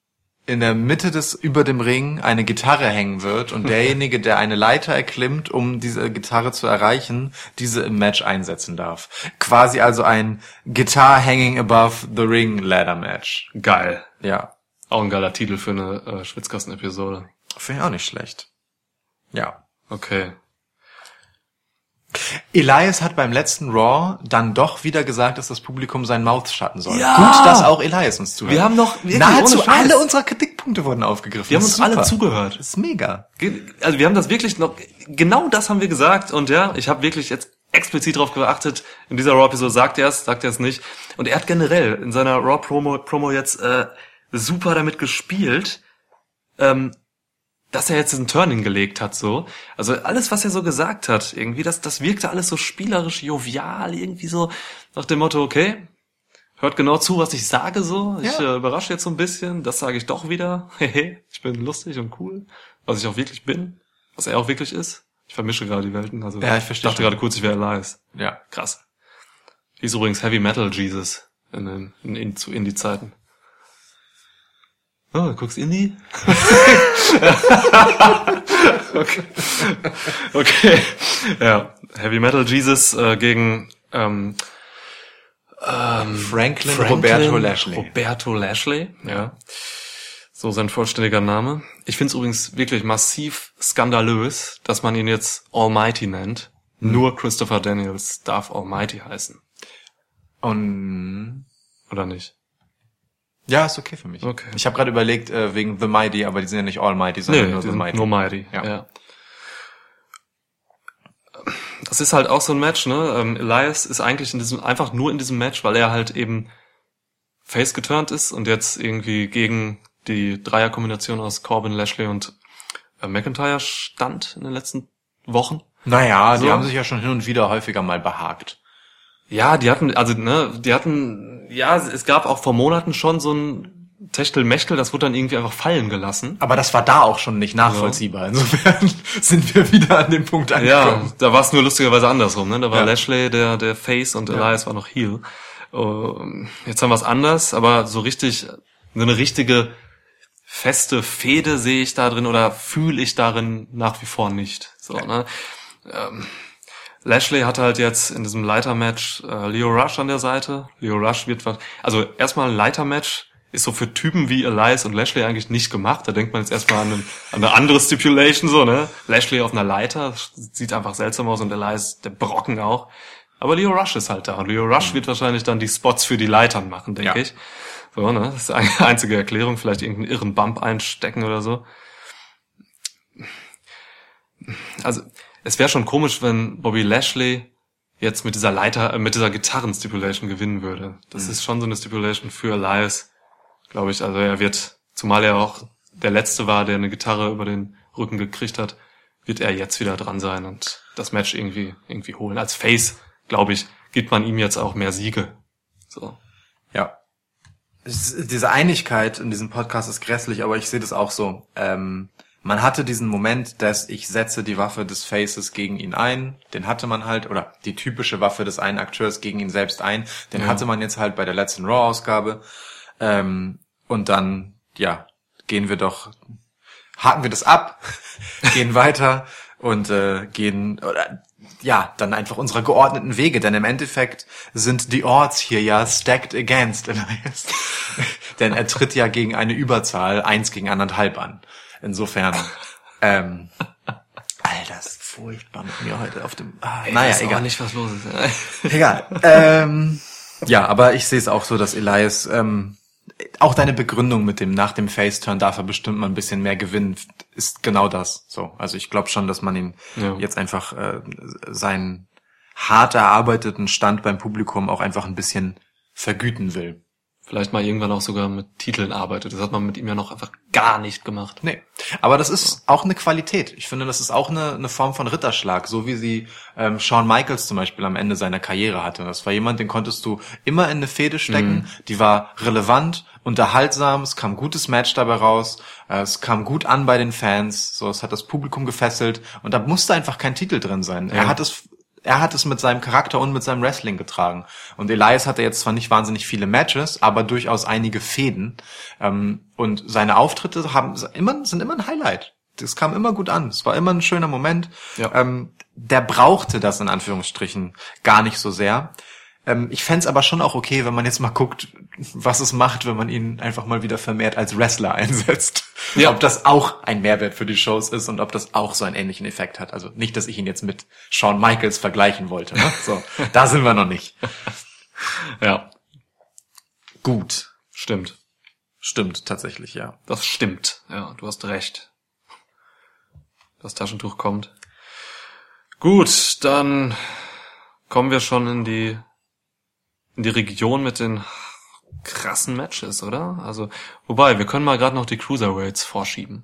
in der Mitte des über dem Ring eine Gitarre hängen wird und derjenige, der eine Leiter erklimmt, um diese Gitarre zu erreichen, diese im Match einsetzen darf. Quasi also ein Guitar Hanging Above the Ring Ladder Match. Geil. Ja, Auch ein geiler Titel für eine äh, Schwitzkasten-Episode. finde ich auch nicht schlecht. Ja. Okay. Elias hat beim letzten Raw dann doch wieder gesagt, dass das Publikum seinen Mouth schatten soll. Ja! Gut, dass auch Elias uns zuhört. Wir haben noch nahezu alle unserer Kritikpunkte wurden aufgegriffen. Wir haben uns ist alle super. zugehört. Das ist mega. Also wir haben das wirklich noch, genau das haben wir gesagt und ja, ich habe wirklich jetzt explizit darauf geachtet, in dieser Raw-Episode sagt er es, sagt er es nicht. Und er hat generell in seiner Raw-Promo Promo jetzt äh, super damit gespielt, ähm, dass er jetzt einen Turn hingelegt hat, so. Also alles, was er so gesagt hat, irgendwie, das, das wirkte alles so spielerisch, jovial, irgendwie so nach dem Motto, okay, hört genau zu, was ich sage, so. Ich Ja. äh, überrasche jetzt so ein bisschen, das sage ich doch wieder. Hehe, ich bin lustig und cool, was ich auch wirklich bin, was er auch wirklich ist. Ich vermische gerade die Welten, also Ja, ich verstehe dachte gerade kurz, ich wäre Elias. Ja. Krass. Hieß übrigens Heavy Metal Jesus in, den- in, in, zu Indie-Zeiten. Oh, guckst Indie? okay. okay. Ja, Heavy Metal Jesus äh, gegen ähm, ähm, Franklin, Roberto Lashley. Roberto Lashley, ja. So sein vollständiger Name. Ich finde es übrigens wirklich massiv skandalös, dass man ihn jetzt Almighty nennt. Nur Christopher Daniels darf Almighty heißen, Und oder nicht? Ja, ist okay für mich. Okay. Ich habe gerade überlegt äh, wegen The Mighty, aber die sind ja nicht Almighty, sondern nur die The Mighty. nur Mighty. Ja. Ja. Das ist halt auch so ein Match, ne? Ähm, Elias ist eigentlich in diesem, einfach nur in diesem Match, weil er halt eben face geturnt ist und jetzt irgendwie gegen die Dreierkombination aus Corbin, Lashley und äh, McIntyre stand in den letzten Wochen. Naja, die So. haben sich ja schon hin und wieder häufiger mal behagt. Ja, die hatten, also, ne, die hatten, ja, es gab auch vor Monaten schon so ein Techtel-Mechtel, das wurde dann irgendwie einfach fallen gelassen. Aber das war da auch schon nicht nachvollziehbar. Insofern sind wir wieder an dem Punkt Ja, angekommen. da war es nur lustigerweise andersrum, ne? Da war Ja. Lashley der, der Face und Elias war noch Heel. Oh, jetzt haben wir es anders, aber so richtig, so eine richtige feste Fehde sehe ich da drin oder fühle ich darin nach wie vor nicht. So, ne? Ähm, Lashley hatte halt jetzt in diesem Leitermatch äh, Leo Rush an der Seite. Leo Rush wird was, also erstmal ein Leitermatch ist so für Typen wie Elias und Lashley eigentlich nicht gemacht. Da denkt man jetzt erstmal an, einen, an eine andere Stipulation, so, ne? Lashley auf einer Leiter, sieht einfach seltsam aus und Elias, der Brocken auch. Aber Leo Rush ist halt da und Leo Rush wird wahrscheinlich dann die Spots für die Leitern machen, denke Ja. ich. So, ne? Das ist die einzige Erklärung, vielleicht irgendeinen irren Bump einstecken oder so. Also, es wäre schon komisch, wenn Bobby Lashley jetzt mit dieser Leiter, äh, mit dieser Gitarren-Stipulation gewinnen würde. Das ist schon so eine Stipulation für Elias, glaube ich. Also er wird, zumal er auch der Letzte war, der eine Gitarre über den Rücken gekriegt hat, wird er jetzt wieder dran sein und das Match irgendwie, irgendwie holen. Als Face, glaube ich, gibt man ihm jetzt auch mehr Siege. So. Ja. Diese Einigkeit in diesem Podcast ist grässlich, aber ich sehe das auch so. Ähm, man hatte diesen Moment, dass ich setze die Waffe des Faces gegen ihn ein. Den hatte man halt, oder die typische Waffe des einen Akteurs gegen ihn selbst ein. Den Ja. hatte man jetzt halt bei der letzten Raw-Ausgabe. Ähm, und dann, ja, gehen wir doch, haken wir das ab, gehen weiter und äh, gehen, oder, ja, dann einfach unsere geordneten Wege, denn im Endeffekt sind die Odds hier ja stacked against. denn er tritt ja gegen eine Überzahl eins gegen anderthalb an. Insofern, ähm, Alter, das ist furchtbar mit mir heute auf dem, ah, naja, egal. nicht, was los ist. Egal. ähm, ja, aber ich sehe es auch so, dass Elias, ähm, auch deine Begründung mit dem nach dem Face-Turn darf er bestimmt mal ein bisschen mehr gewinnen, ist genau das. So, also ich glaube schon, dass man ihm Ja. jetzt einfach äh, seinen hart erarbeiteten Stand beim Publikum auch einfach ein bisschen vergüten will. Vielleicht mal irgendwann auch sogar mit Titeln arbeitet. Das hat man mit ihm ja noch einfach gar nicht gemacht. Nee. Aber das ist auch eine Qualität. Ich finde, das ist auch eine, eine Form von Ritterschlag, so wie sie ähm, Shawn Michaels zum Beispiel am Ende seiner Karriere hatte. Das war jemand, den konntest du immer in eine Fehde stecken. Die war relevant, unterhaltsam, es kam gutes Match dabei raus, äh, es kam gut an bei den Fans, so es hat das Publikum gefesselt und da musste einfach kein Titel drin sein. Er Ja. hat es er hat es mit seinem Charakter und mit seinem Wrestling getragen. Und Elias hatte jetzt zwar nicht wahnsinnig viele Matches, aber durchaus einige Fäden. Ähm, und seine Auftritte haben immer, sind immer ein Highlight. Das kam immer gut an. Es war immer ein schöner Moment. Ja. Ähm, der brauchte das in Anführungsstrichen gar nicht so sehr. Ähm, ich fänd's aber schon auch okay, wenn man jetzt mal guckt, was es macht, wenn man ihn einfach mal wieder vermehrt als Wrestler einsetzt. Ja. Ob das auch ein Mehrwert für die Shows ist und ob das auch so einen ähnlichen Effekt hat. Also nicht, dass ich ihn jetzt mit Shawn Michaels vergleichen wollte. Ne? So, da sind wir noch nicht. Ja, Gut. stimmt. Stimmt, tatsächlich, ja. Das stimmt. Ja, du hast recht. Das Taschentuch kommt. Gut, dann kommen wir schon in die die Region mit den krassen Matches, oder? Also, wobei, wir können mal gerade noch die Cruiserweights vorschieben.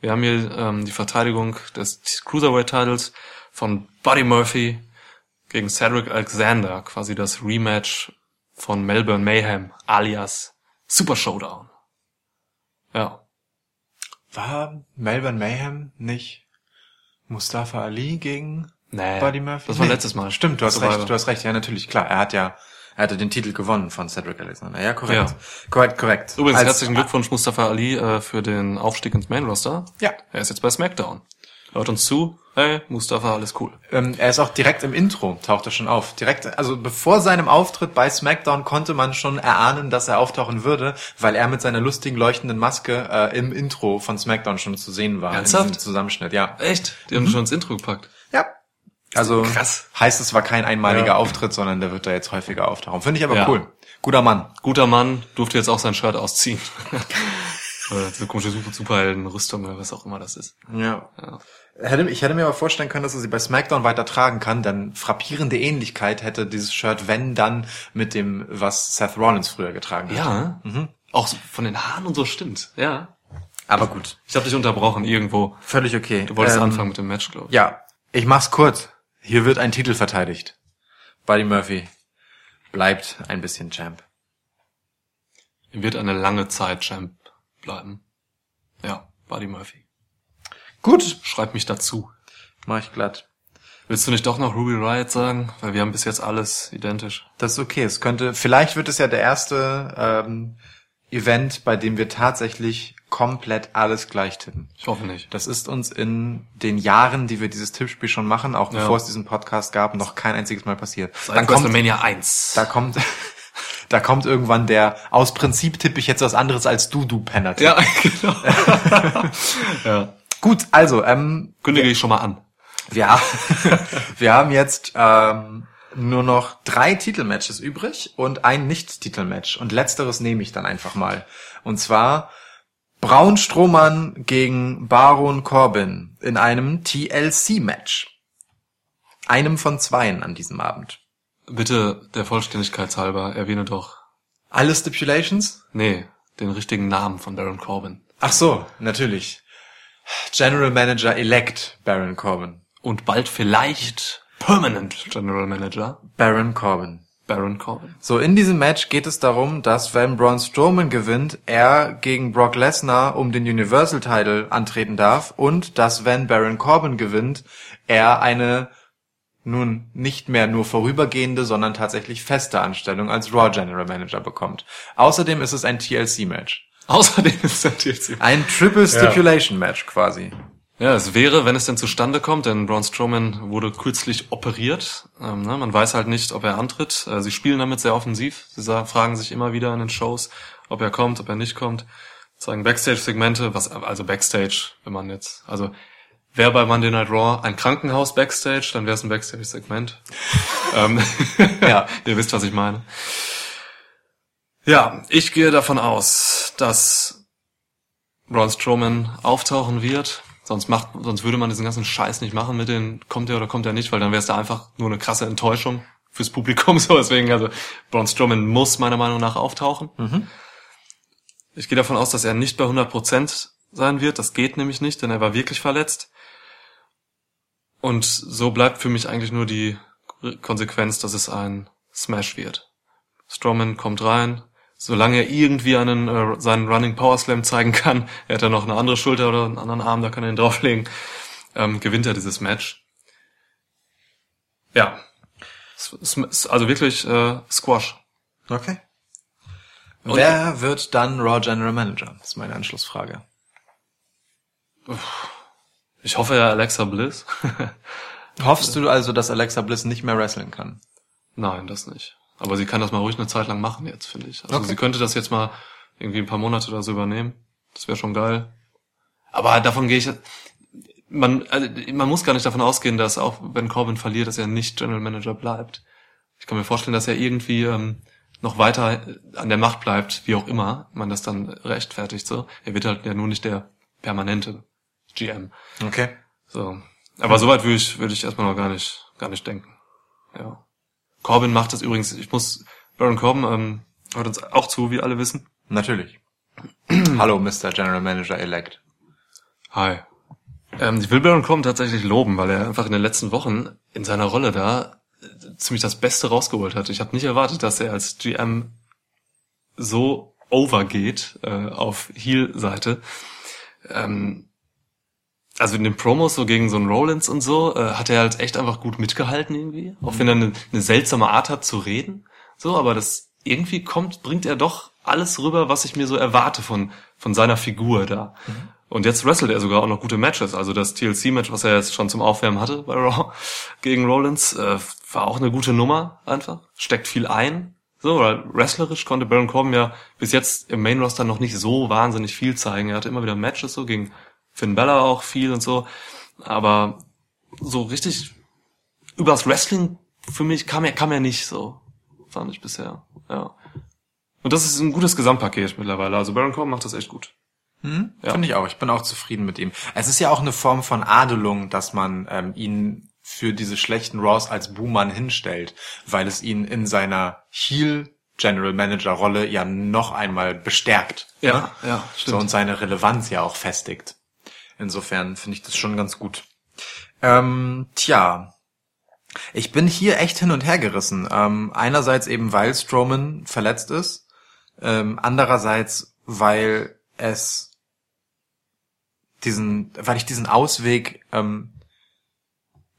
Wir haben hier ähm, die Verteidigung des Cruiserweight-Titles von Buddy Murphy gegen Cedric Alexander, quasi das Rematch von Melbourne Mayhem, alias Super Showdown. Ja. War Melbourne Mayhem nicht Mustafa Ali gegen Nee, Buddy Murphy? das war Nee. letztes Mal. Stimmt, du hast recht, du hast recht. Ja, natürlich, klar. Er hat ja, er hatte den Titel gewonnen von Cedric Alexander. Ja, korrekt. Ja. Korrekt, korrekt. Übrigens, Als- herzlichen Glückwunsch Mustafa Ali äh, für den Aufstieg ins Main Roster. Ja. Er ist jetzt bei SmackDown. hört uns zu. Hey, Mustafa, alles cool. Ähm, er ist auch direkt im Intro, taucht er schon auf. Direkt, also bevor seinem Auftritt bei SmackDown konnte man schon erahnen, dass er auftauchen würde, weil er mit seiner lustigen leuchtenden Maske äh, im Intro von SmackDown schon zu sehen war. Ernsthaft? In diesem Zusammenschnitt, ja. Echt? Die haben schon ins Intro gepackt. Also Krass. heißt es war kein einmaliger Ja. Auftritt, sondern der wird da jetzt häufiger auftauchen. Finde ich aber Ja. cool. Guter Mann. Guter Mann, durfte jetzt auch sein Shirt ausziehen. So komische Super- Superhelden-Rüstung oder was auch immer das ist. Ja. Ja. Hätte, ich hätte mir aber vorstellen können, dass er sie bei SmackDown weiter tragen kann, denn frappierende Ähnlichkeit hätte dieses Shirt, wenn dann, mit dem, was Seth Rollins früher getragen hat. Ja, auch so von den Haaren und so stimmt. Ja. Aber gut. Ich habe dich unterbrochen irgendwo. Völlig okay. Du wolltest Ähm, anfangen mit dem Match, glaube ich. Ja, ich mach's kurz. Hier wird ein Titel verteidigt. Buddy Murphy bleibt ein bisschen Champ. Er wird eine lange Zeit Champ bleiben. Ja, Buddy Murphy. Gut. Schreib mich dazu. Mach ich glatt. Willst du nicht doch noch Ruby Riot sagen? Weil wir haben bis jetzt alles identisch. Das ist okay. Es könnte, vielleicht wird es ja der erste ähm, Event, bei dem wir tatsächlich komplett alles gleich tippen. Ich hoffe nicht. Das ist uns in den Jahren, die wir dieses Tippspiel schon machen, auch Ja. bevor es diesen Podcast gab, noch kein einziges Mal passiert. Seit WrestleMania 1. da kommt, da kommt irgendwann der, aus Prinzip tippe ich jetzt was anderes als du, du Penner. ja, genau. ja. Gut, also, ähm, Kündige ich schon mal an. wir, ha- wir haben jetzt ähm, nur noch drei Titelmatches übrig und ein Nicht-Titelmatch. Und letzteres nehme ich dann einfach mal. Und zwar Braun Strowman gegen Baron Corbin in einem TLC-Match. Einem von zweien an diesem Abend. Bitte der Vollständigkeit halber erwähne doch, Alle Stipulations? nee, den richtigen Namen von Baron Corbin. Ach so, natürlich. General Manager elect Baron Corbin. Und bald vielleicht Permanent General Manager Baron Corbin. Baron Corbin. So, in diesem Match geht es darum, dass wenn Braun Strowman gewinnt, er gegen Brock Lesnar um den Universal Title antreten darf und dass wenn Baron Corbin gewinnt, er eine nun nicht mehr nur vorübergehende, sondern tatsächlich feste Anstellung als Raw General Manager bekommt. Außerdem ist es ein TLC-Match. Außerdem ist der TLC. Ein Triple Stipulation Match quasi. Ja, es wäre, wenn es denn zustande kommt, denn Braun Strowman wurde kürzlich operiert. Ähm, ne, man weiß halt nicht, ob er antritt. Äh, sie spielen damit sehr offensiv. Sie sagen, fragen sich immer wieder in den Shows, ob er kommt, ob er nicht kommt. Zeigen Backstage-Segmente, was also Backstage, wenn man jetzt, also wäre bei Monday Night Raw ein Krankenhaus Backstage, dann wäre es ein Backstage-Segment. ähm, Ja. ihr wisst, was ich meine. Ja, ich gehe davon aus, dass Braun Strowman auftauchen wird. Sonst macht, sonst würde man diesen ganzen Scheiß nicht machen mit den, kommt er oder kommt er nicht, weil dann wäre es da einfach nur eine krasse Enttäuschung fürs Publikum. So, deswegen, also, Braun Strowman muss meiner Meinung nach auftauchen. Ich gehe davon aus, dass er nicht bei 100% sein wird. Das geht nämlich nicht, denn er war wirklich verletzt. Und so bleibt für mich eigentlich nur die Konsequenz, dass es ein Smash wird. Strowman kommt rein, solange er irgendwie einen äh, seinen Running Power Slam zeigen kann, er hat ja noch eine andere Schulter oder einen anderen Arm, da kann er ihn drauflegen, ähm, gewinnt er dieses Match. Ja, also wirklich äh, Squash. Okay. Und- Wer wird dann Raw General Manager? Das ist meine Anschlussfrage. Ich hoffe ja Alexa Bliss. Hoffst du also, dass Alexa Bliss nicht mehr wrestlen kann? Nein, das nicht. Aber sie kann das mal ruhig eine Zeit lang machen jetzt, finde ich. Also Okay. sie könnte das jetzt mal irgendwie ein paar Monate oder so übernehmen. Das wäre schon geil. Aber davon gehe ich. Man, also man muss gar nicht davon ausgehen, dass auch wenn Corbin verliert, dass er nicht General Manager bleibt. Ich kann mir vorstellen, dass er irgendwie ähm, noch weiter an der Macht bleibt, wie auch immer man das dann rechtfertigt. So, er wird halt ja nur nicht der permanente GM. Okay. So. Aber soweit würde ich, würde ich erstmal noch gar nicht, gar nicht denken. Ja. Corbin macht das übrigens, ich muss, Baron Corbin, ähm, hört uns auch zu, wie alle wissen. Natürlich. Hallo, Mr. General Manager Elect. Hi. Ähm, ich will Baron Corbin tatsächlich loben, weil er einfach in den letzten Wochen in seiner Rolle da äh, ziemlich das Beste rausgeholt hat. Ich habe nicht erwartet, dass er als GM so overgeht äh, auf Heel-Seite. Ähm, also in den Promos so gegen so einen Rollins und so, äh, hat er halt echt einfach gut mitgehalten irgendwie. Auch wenn er eine, eine seltsame Art hat zu reden. So, aber das irgendwie kommt, bringt er doch alles rüber, was ich mir so erwarte von, von seiner Figur da. Und jetzt wrestelt er sogar auch noch gute Matches. Also das TLC-Match, was er jetzt schon zum Aufwärmen hatte bei Raw gegen Rollins, äh, war auch eine gute Nummer einfach. Steckt viel ein. So, weil wrestlerisch konnte Baron Corbin ja bis jetzt im Main-Roster noch nicht so wahnsinnig viel zeigen. Er hatte immer wieder Matches so gegen Finn Bella auch viel und so. Aber so richtig übers Wrestling für mich kam er, kam er nicht so. Fand ich bisher. Ja. Und das ist ein gutes Gesamtpaket mittlerweile. Also Baron Corbin macht das echt gut. Hm? Ja. Finde ich auch. Ich bin auch zufrieden mit ihm. Es ist ja auch eine Form von Adelung, dass man ähm, ihn für diese schlechten Raws als Buhmann hinstellt, weil es ihn in seiner Heel General Manager Rolle ja noch einmal bestärkt. Ja, ne? ja, So stimmt. und seine Relevanz ja auch festigt. Insofern finde ich das schon ganz gut. Ähm, tja. Ich bin hier echt hin und her gerissen. Ähm, einerseits eben, weil Strowman verletzt ist. Ähm, andererseits, weil es diesen, weil ich diesen Ausweg, ähm,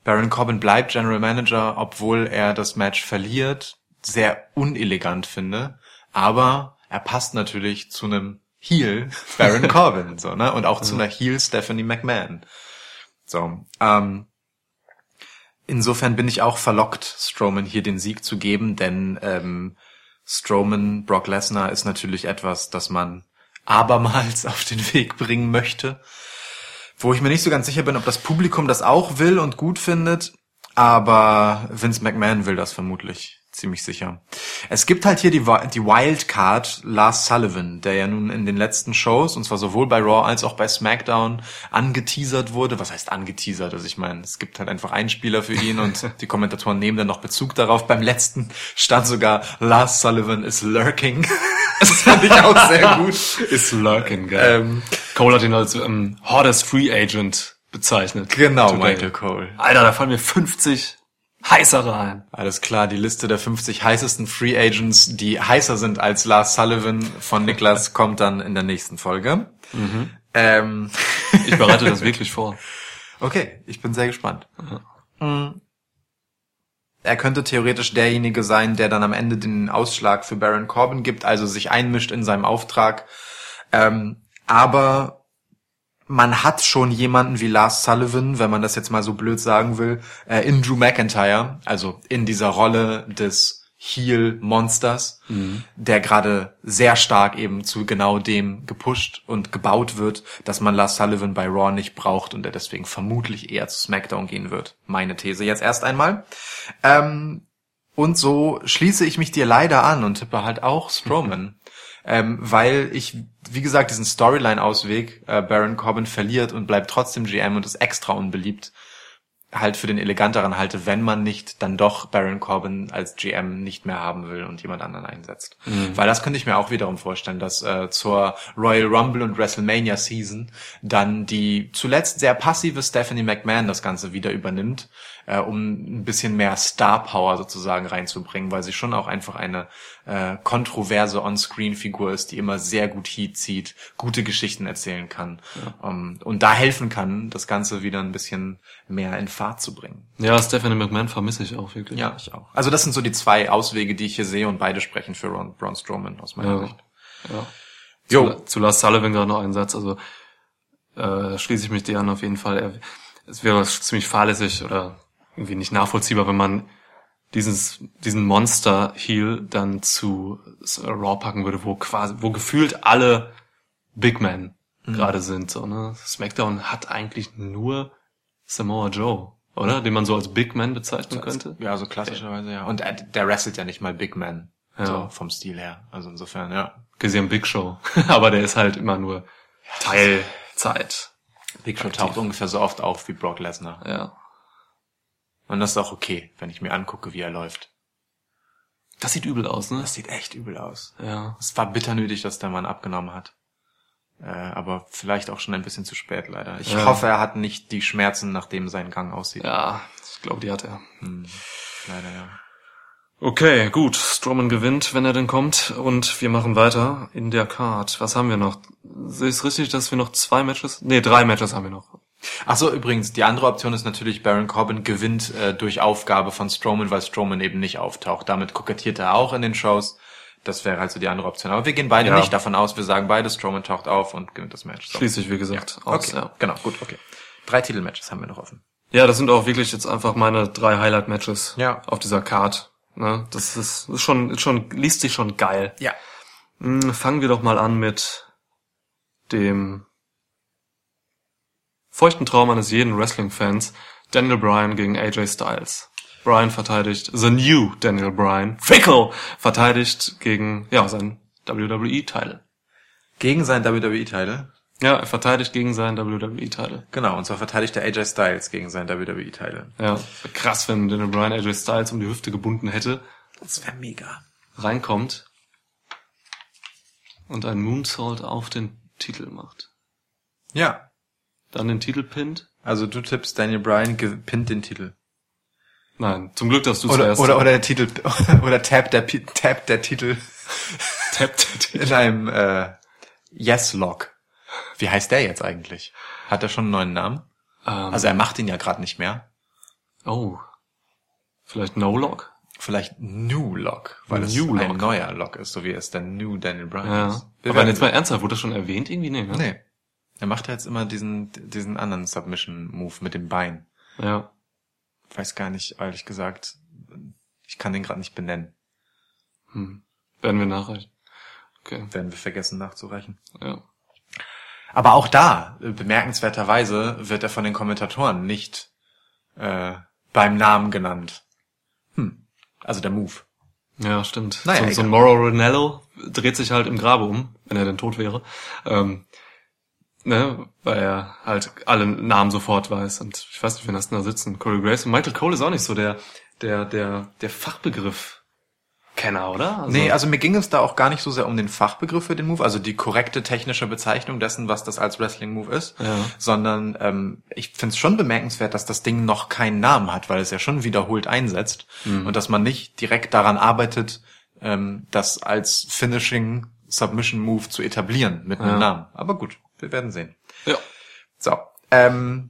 Baron Corbin bleibt General Manager, obwohl er das Match verliert, sehr unelegant finde. Aber er passt natürlich zu einem Heel Baron Corbin, so, ne? Und auch zu einer Heel Stephanie McMahon. So, ähm, insofern bin ich auch verlockt, Strowman hier den Sieg zu geben, denn ähm, Strowman, Brock Lesnar ist natürlich etwas, das man abermals auf den Weg bringen möchte. Wo ich mir nicht so ganz sicher bin, ob das Publikum das auch will und gut findet, aber Vince McMahon will das vermutlich ziemlich sicher. Es gibt halt hier die, die Wildcard Lars Sullivan, der ja nun in den letzten Shows, und zwar sowohl bei Raw als auch bei SmackDown, angeteasert wurde. Was heißt angeteasert? Also ich meine, es gibt halt einfach Einspieler für ihn und die Kommentatoren nehmen dann noch Bezug darauf. Beim letzten stand sogar Lars Sullivan is lurking. das fand ich auch sehr gut. Ist lurking, geil. Ähm, Cole hat ihn als ähm, hottest Free Agent bezeichnet. genau, Today. Michael Cole. Alter, da fallen mir 50 heißere ein. Alles klar, die Liste der 50 heißesten Free Agents, die heißer sind als Lars Sullivan von Niklas, kommt dann in der nächsten Folge. Ähm, Ich bereite das wirklich vor. okay, ich bin sehr gespannt. Mhm. Er könnte theoretisch derjenige sein, der dann am Ende den Ausschlag für Baron Corbin gibt, also sich einmischt in seinem Auftrag. Ähm, aber man hat schon jemanden wie Lars Sullivan, wenn man das jetzt mal so blöd sagen will, äh, in Drew McIntyre, also in dieser Rolle des Heel-Monsters, der gerade sehr stark eben zu genau dem gepusht und gebaut wird, dass man Lars Sullivan bei Raw nicht braucht und der deswegen vermutlich eher zu SmackDown gehen wird. Meine These jetzt erst einmal. Ähm, und so schließe ich mich dir leider an und tippe halt auch Strowman. Ähm, weil ich, wie gesagt, diesen Storyline-Ausweg, äh, Baron Corbin verliert und bleibt trotzdem GM und ist extra unbeliebt, halt für den eleganteren halte, wenn man nicht dann doch Baron Corbin als GM nicht mehr haben will und jemand anderen einsetzt. Weil das könnte ich mir auch wiederum vorstellen, dass äh, zur Royal Rumble und WrestleMania Season dann die zuletzt sehr passive Stephanie McMahon das Ganze wieder übernimmt, äh, um ein bisschen mehr Star Power sozusagen reinzubringen, weil sie schon auch einfach eine äh, kontroverse On-Screen-Figur ist, die immer sehr gut Heat zieht, gute Geschichten erzählen kann um, und da helfen kann, das Ganze wieder ein bisschen mehr in Fahrt zu bringen. Ja, Stephanie McMahon vermisse ich auch wirklich. Ja, ich auch. Also das sind so die zwei Auswege, die ich hier sehe und beide sprechen für Ron, Braun Strowman aus meiner Ja. Sicht. ja. Jo. Zu, zu Lars Sullivan gerade noch ein Satz, also äh, schließe ich mich dir an auf jeden Fall. Es wäre ziemlich fahrlässig oder irgendwie nicht nachvollziehbar, wenn man dieses, diesen Monster-Heel dann zu Raw packen würde, wo quasi, wo gefühlt alle Big Men gerade sind. So, ne? SmackDown hat eigentlich nur Samoa Joe, oder? Den man so als Big Man bezeichnen könnte. Ja, so klassischerweise, ja. Und äh, der wrestelt ja nicht mal Big Man. Ja. So, vom Stil her. Also insofern, ja. Gesehen Big Show. Aber der ist halt immer nur Teilzeit. Big Show taucht ungefähr so oft auf wie Brock Lesnar. Ja. Und das ist auch okay, wenn ich mir angucke, wie er läuft. Das sieht übel aus, ne? Das sieht echt übel aus. Ja. Es war bitter nötig, dass der Mann abgenommen hat. Äh, aber vielleicht auch schon ein bisschen zu spät, leider. Ich Ja. hoffe, er hat nicht die Schmerzen, nachdem sein Gang aussieht. Ja, ich glaube, die hat er. Hm, leider, ja. Okay, gut. Strowman gewinnt, wenn er denn kommt. Und wir machen weiter in der Card. Was haben wir noch? Es richtig, dass wir noch zwei Matches? Nee, drei Matches haben wir noch. Ach so, übrigens, die andere Option ist natürlich, Baron Corbin gewinnt äh, durch Aufgabe von Strowman, weil Strowman eben nicht auftaucht. Damit kokettiert er auch in den Shows. Das wäre halt so die andere Option. Aber wir gehen beide Ja. nicht davon aus. Wir sagen beide, Strowman taucht auf und gewinnt das Match. So. Schließe ich, wie gesagt, aus. Okay, Ja. genau, gut, okay. Drei Titelmatches haben wir noch offen. ja, das sind auch wirklich jetzt einfach meine drei Highlight-Matches Ja. auf dieser Card. Ne? Das ist, ist schon, ist schon, liest sich schon geil. Ja. Hm, Fangen wir doch mal an mit dem feuchten Traum eines jeden Wrestling-Fans. Daniel Bryan gegen AJ Styles. Bryan verteidigt, the new Daniel Bryan. Fickle verteidigt gegen, ja, sein WWE-Title. Gegen seinen WWE-Title. Ja, er verteidigt gegen seinen WWE-Title. Genau, und zwar verteidigt der AJ Styles gegen seinen WWE-Title. Ja, krass, wenn Daniel Bryan AJ Styles um die Hüfte gebunden hätte, Das wäre mega. reinkommt und einen Moonsault auf den Titel macht. Ja. Dann den Titel pinnt. Also du tippst, Daniel Bryan gewinnt den Titel. Nein, zum Glück, dass du Oder, zuerst oder, oder der Titel, oder Tap der, Tap der Titel tappt. in einem äh, Yes-Log. Wie heißt der jetzt eigentlich? Hat er schon einen neuen Namen? Ähm, Also er macht ihn ja gerade nicht mehr. oh, vielleicht No Lock? Vielleicht New Log, weil es New ein Log. neuer Log ist, so wie es der New Daniel Bryan Ja. ist. Wir Aber jetzt mal ernsthaft, wurde das schon erwähnt irgendwie? Nee, ne? Nee. Er macht ja jetzt immer diesen, diesen anderen Submission-Move mit dem Bein. Ja. Weiß gar nicht, ehrlich gesagt. Ich kann den gerade nicht benennen. Hm. Werden wir nachreichen. Okay, Werden wir vergessen nachzureichen. ja. Aber auch da, äh, bemerkenswerterweise, wird er von den Kommentatoren nicht äh, beim Namen genannt. Hm. Also der Move. Ja, stimmt. Naja, so, so ein egal. Mauro Ranello dreht sich halt im Grabe um, wenn er denn tot wäre. Ähm, ne, weil er halt alle Namen sofort weiß. Und ich weiß nicht, wen hast du da sitzen? Corey Grace und Michael Cole ist auch nicht so der, der, der, der Fachbegriff-Kenner, oder? Also, Nee, also mir ging es da auch gar nicht so sehr um den Fachbegriff für den Move, also die korrekte technische Bezeichnung dessen, was das als Wrestling-Move ist, Ja. sondern ähm, ich finde es schon bemerkenswert, dass das Ding noch keinen Namen hat, weil es ja schon wiederholt einsetzt Mhm. und dass man nicht direkt daran arbeitet, ähm, das als Finishing Submission Move zu etablieren mit einem Ja. Namen. Aber gut, wir werden sehen. ja. So, ähm,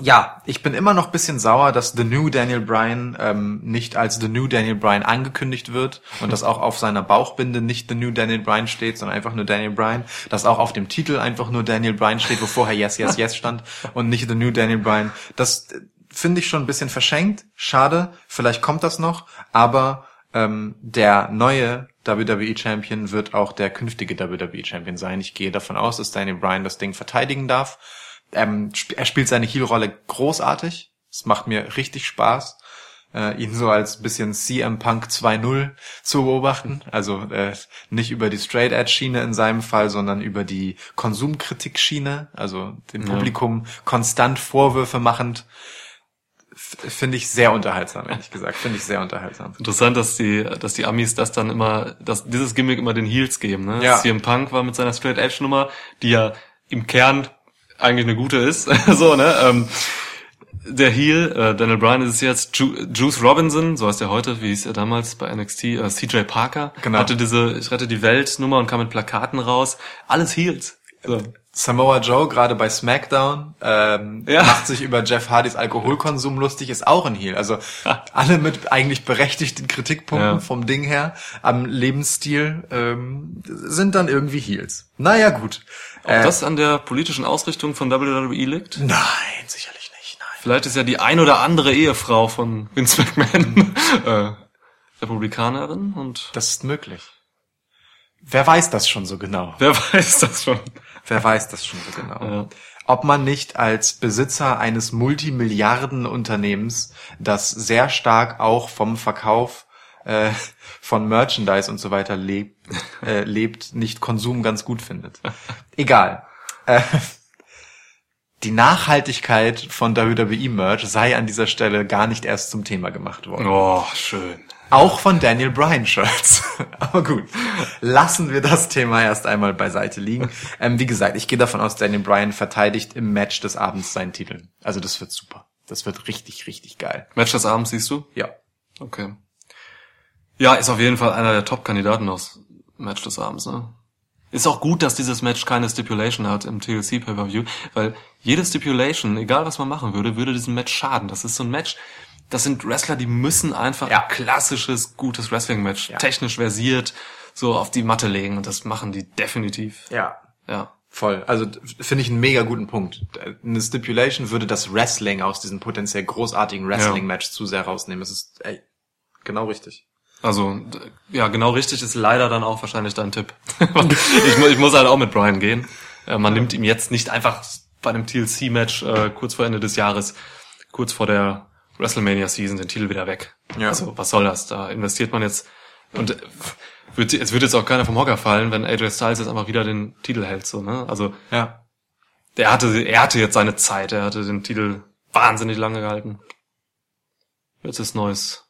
ja, ich bin immer noch bisschen sauer, dass The New Daniel Bryan ähm, nicht als The New Daniel Bryan angekündigt wird und dass auch auf seiner Bauchbinde nicht The New Daniel Bryan steht, sondern einfach nur Daniel Bryan. Dass auch auf dem Titel einfach nur Daniel Bryan steht, wo vorher Yes, Yes, Yes stand und nicht The New Daniel Bryan. Das äh, finde ich schon ein bisschen verschenkt. Schade, vielleicht kommt das noch, aber ähm, der neue WWE Champion wird auch der künftige WWE Champion sein. Ich gehe davon aus, dass Daniel Bryan das Ding verteidigen darf. Ähm, sp er spielt seine Heel-Rolle großartig. Es macht mir richtig Spaß, äh, ihn so als bisschen CM Punk 2.0 zu beobachten. Also äh, nicht über die Straight Edge Schiene in seinem Fall, sondern über die Konsumkritik Schiene. Also dem Publikum konstant Vorwürfe machend. Finde ich sehr unterhaltsam, ehrlich gesagt. Finde ich sehr unterhaltsam. Interessant, dass die, dass die Amis das dann immer, dass dieses Gimmick immer den Heels geben, ne? Ja. CM Punk war mit seiner Straight Edge Nummer, die ja im Kern eigentlich eine gute ist, so, ne? Ähm, der Heel, äh, Daniel Bryan ist es jetzt, Ju Juice Robinson, so heißt er heute, wie hieß er damals bei NXT, äh, CJ Parker, Genau. hatte diese Ich rette die Welt Nummer und kam mit Plakaten raus. Alles Heels. So. Samoa Joe gerade bei SmackDown ähm, Ja. macht sich über Jeff Hardys Alkoholkonsum lustig, ist auch ein Heel. Also alle mit eigentlich berechtigten Kritikpunkten Ja. vom Ding her am Lebensstil ähm, sind dann irgendwie Heels. Naja gut. Ob Äh, das an der politischen Ausrichtung von WWE liegt? nein, sicherlich nicht. Nein. Vielleicht ist ja die ein oder andere Ehefrau von Vince McMahon äh, Republikanerin und Das ist möglich. Wer weiß das schon so genau? wer weiß das schon. Wer weiß das schon so genau? Ja. Ob man nicht als Besitzer eines Multimilliardenunternehmens, das sehr stark auch vom Verkauf äh, von Merchandise und so weiter lebt, äh, lebt, nicht Konsum ganz gut findet. Egal. Äh, die Nachhaltigkeit von WWE-Merch sei an dieser Stelle gar nicht erst zum Thema gemacht worden. Oh, schön. Auch von Daniel Bryan Shirts. Aber gut, lassen wir das Thema erst einmal beiseite liegen. Ähm, wie gesagt, ich gehe davon aus, Daniel Bryan verteidigt im Match des Abends seinen Titel. Also das wird super. Das wird richtig, richtig geil. Match des Abends siehst du? Ja. Okay. Ja, ist auf jeden Fall einer der Top-Kandidaten aus Match des Abends, ne? Ist auch gut, dass dieses Match keine Stipulation hat im TLC Pay-Per-View, weil jede Stipulation, egal was man machen würde, würde diesem Match schaden. Das ist so ein Match, das sind Wrestler, die müssen einfach Ja. ein klassisches, gutes Wrestling-Match, Ja. technisch versiert, so auf die Matte legen und das machen die definitiv. Ja. Ja. Voll. Also finde ich einen mega guten Punkt. Eine Stipulation würde das Wrestling aus diesem potenziell großartigen Wrestling-Match zu sehr rausnehmen. Es ist ey, genau richtig. Also, ja, genau richtig ist leider dann auch wahrscheinlich dein Tipp. ich, mu ich muss halt auch mit Brian gehen. Äh, man nimmt ihm jetzt nicht einfach bei einem TLC-Match äh, kurz vor Ende des Jahres, kurz vor der WrestleMania-Season den Titel wieder weg. Ja. Also, was soll das? Da investiert man jetzt und äh, wird, es wird jetzt auch keiner vom Hocker fallen, wenn AJ Styles jetzt einfach wieder den Titel hält, so, ne? Also, Ja. der hatte, er hatte jetzt seine Zeit, er hatte den Titel wahnsinnig lange gehalten. Jetzt ist neues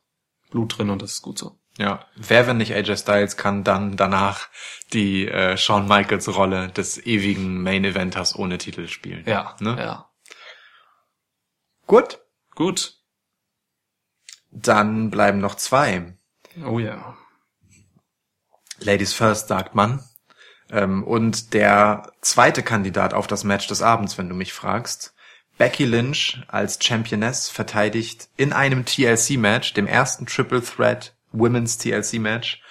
Blut drin und das ist gut so. Ja. Wer, wenn nicht AJ Styles, kann dann danach die äh, Shawn Michaels Rolle des ewigen Main Eventers ohne Titel spielen. Ja, Ne? ja. Gut. Gut. Dann bleiben noch zwei. Oh ja. Ladies first, sagt man. Ähm, und der zweite Kandidat auf das Match des Abends, wenn du mich fragst. Becky Lynch als Championess verteidigt in einem TLC-Match, dem ersten Triple Threat Women's TLC-Match,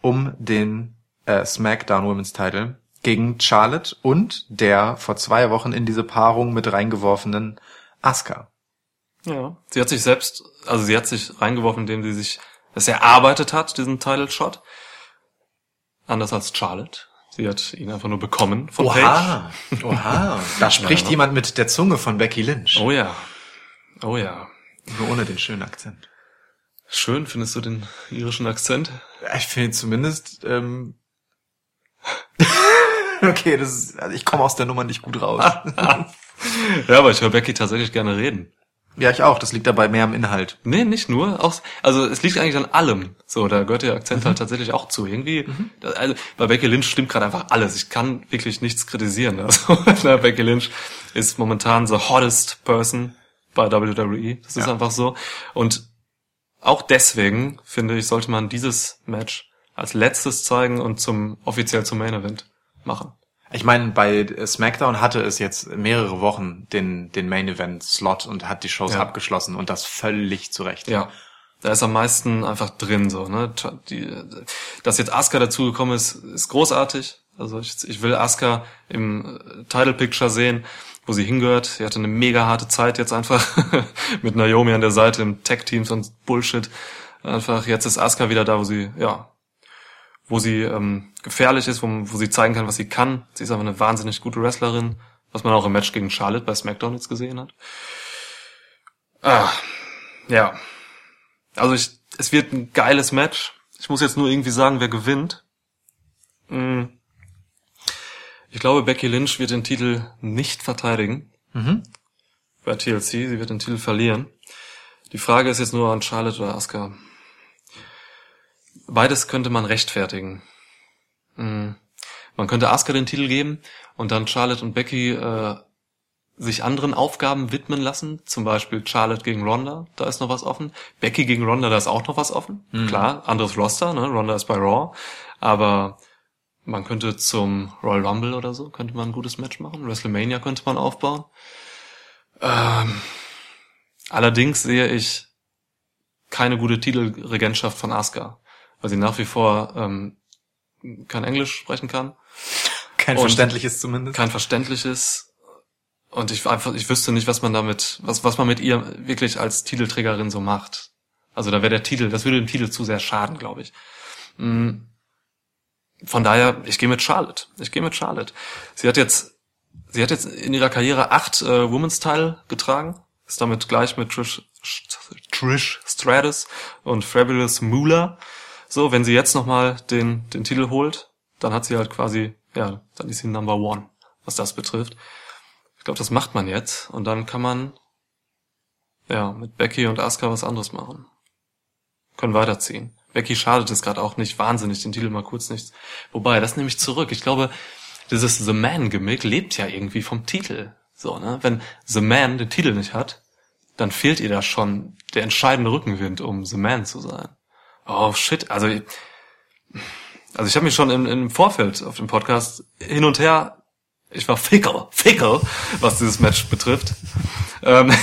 um den äh, SmackDown Women's Title gegen Charlotte und der vor zwei Wochen in diese Paarung mit reingeworfenen Asuka. Ja. Sie hat sich selbst, also sie hat sich reingeworfen, indem sie sich das erarbeitet hat, diesen Title Shot. Anders als Charlotte. Sie hat ihn einfach nur bekommen von Paige. Oha, oha. Da spricht Ja. jemand mit der Zunge von Becky Lynch. Oh ja. Oh ja. Nur ohne den schönen Akzent. Schön, findest du den irischen Akzent? Ich finde zumindest. Ähm okay, das ist, also ich komme aus der Nummer nicht gut raus. Ja, aber ich höre Becky tatsächlich gerne reden. Ja, ich auch. Das liegt dabei mehr am Inhalt. Nee, nicht nur. Auch, also es liegt eigentlich an allem. So, da gehört der Akzent halt tatsächlich auch zu. Irgendwie, da, also bei Becky Lynch stimmt gerade einfach alles. Ich kann wirklich nichts kritisieren. Also Becky Lynch ist momentan the hottest person bei WWE. Das ist Ja. einfach so. Und auch deswegen, finde ich, sollte man dieses Match als letztes zeigen und zum offiziell zum Main Event machen. Ich meine, bei SmackDown hatte es jetzt mehrere Wochen den, den Main Event Slot und hat die Shows Ja. abgeschlossen und das völlig zurecht. Ja. Da ist am meisten einfach drin, so, ne? Die, dass jetzt Asuka dazugekommen ist, ist großartig. Also ich, ich will Asuka im äh, Title Picture sehen, wo sie hingehört. Sie hatte eine mega harte Zeit jetzt einfach mit Naomi an der Seite im Tech-Teams und Bullshit. Einfach, jetzt ist Asuka wieder da, wo sie, ja, wo sie ähm, gefährlich ist, wo, wo sie zeigen kann, was sie kann. Sie ist aber eine wahnsinnig gute Wrestlerin, was man auch im Match gegen Charlotte bei SmackDown jetzt gesehen hat. Ah, ja. Also ich, es wird ein geiles Match. Ich muss jetzt nur irgendwie sagen, wer gewinnt. Hm. Ich glaube, Becky Lynch wird den Titel nicht verteidigen. Mhm. Bei TLC, sie wird den Titel verlieren. Die Frage ist jetzt nur an Charlotte oder Asuka. Beides könnte man rechtfertigen. Hm. Man könnte Asuka den Titel geben und dann Charlotte und Becky äh, sich anderen Aufgaben widmen lassen, zum Beispiel Charlotte gegen Ronda, da ist noch was offen. Becky gegen Ronda, da ist auch noch was offen. Klar, anderes Roster, ne? Ronda ist bei Raw, aber man könnte zum Royal Rumble oder so, könnte man ein gutes Match machen. WrestleMania könnte man aufbauen. Ähm, allerdings sehe ich keine gute Titelregentschaft von Asuka, weil sie nach wie vor ähm, kein Englisch sprechen kann Kein Und- verständliches zumindest. kein verständliches und ich einfach ich wüsste nicht, was man damit was was man mit ihr wirklich als Titelträgerin so macht. Also da wäre der Titel, das würde dem Titel zu sehr schaden, glaube ich. Mm. Von daher, ich gehe mit Charlotte. Ich gehe mit Charlotte. Sie hat jetzt sie hat jetzt in ihrer Karriere acht äh, Women's Title getragen, ist damit gleich mit Trish Trish Stratus und Fabulous Moolah. So, wenn sie jetzt nochmal den, den Titel holt, dann hat sie halt quasi, ja, dann ist sie Number One, was das betrifft. Ich glaube, das macht man jetzt und dann kann man, ja, mit Becky und Asuka was anderes machen. Können weiterziehen. Becky schadet es gerade auch nicht wahnsinnig, den Titel mal kurz nicht. Wobei, das nehme ich zurück. Ich glaube, dieses The Man-Gimmick lebt ja irgendwie vom Titel. So, ne? Wenn The Man den Titel nicht hat, dann fehlt ihr da schon der entscheidende Rückenwind, um The Man zu sein. Oh shit, also also ich habe mich schon im, im Vorfeld auf dem Podcast hin und her, ich war fickel, fickel, was dieses Match betrifft. Ähm,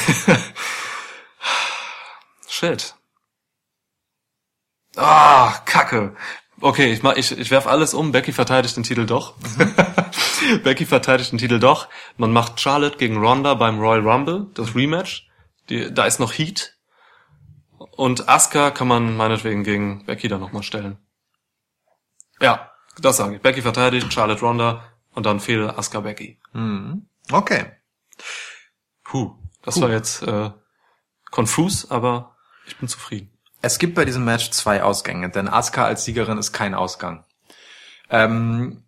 shit. Ah, Kacke. Okay, ich mach, ich, ich werf alles um. Becky verteidigt den Titel doch. Becky verteidigt den Titel doch. Man macht Charlotte gegen Ronda beim Royal Rumble, das Rematch. Die, da ist noch Heat. Und Asuka kann man meinetwegen gegen Becky dann nochmal stellen. Ja, das sage ich. Becky verteidigt, Charlotte Ronda und dann fehl Asuka Becky. Okay. Puh, das war jetzt äh, konfus, aber ich bin zufrieden. Es gibt bei diesem Match zwei Ausgänge, denn Asuka als Siegerin ist kein Ausgang. Ähm,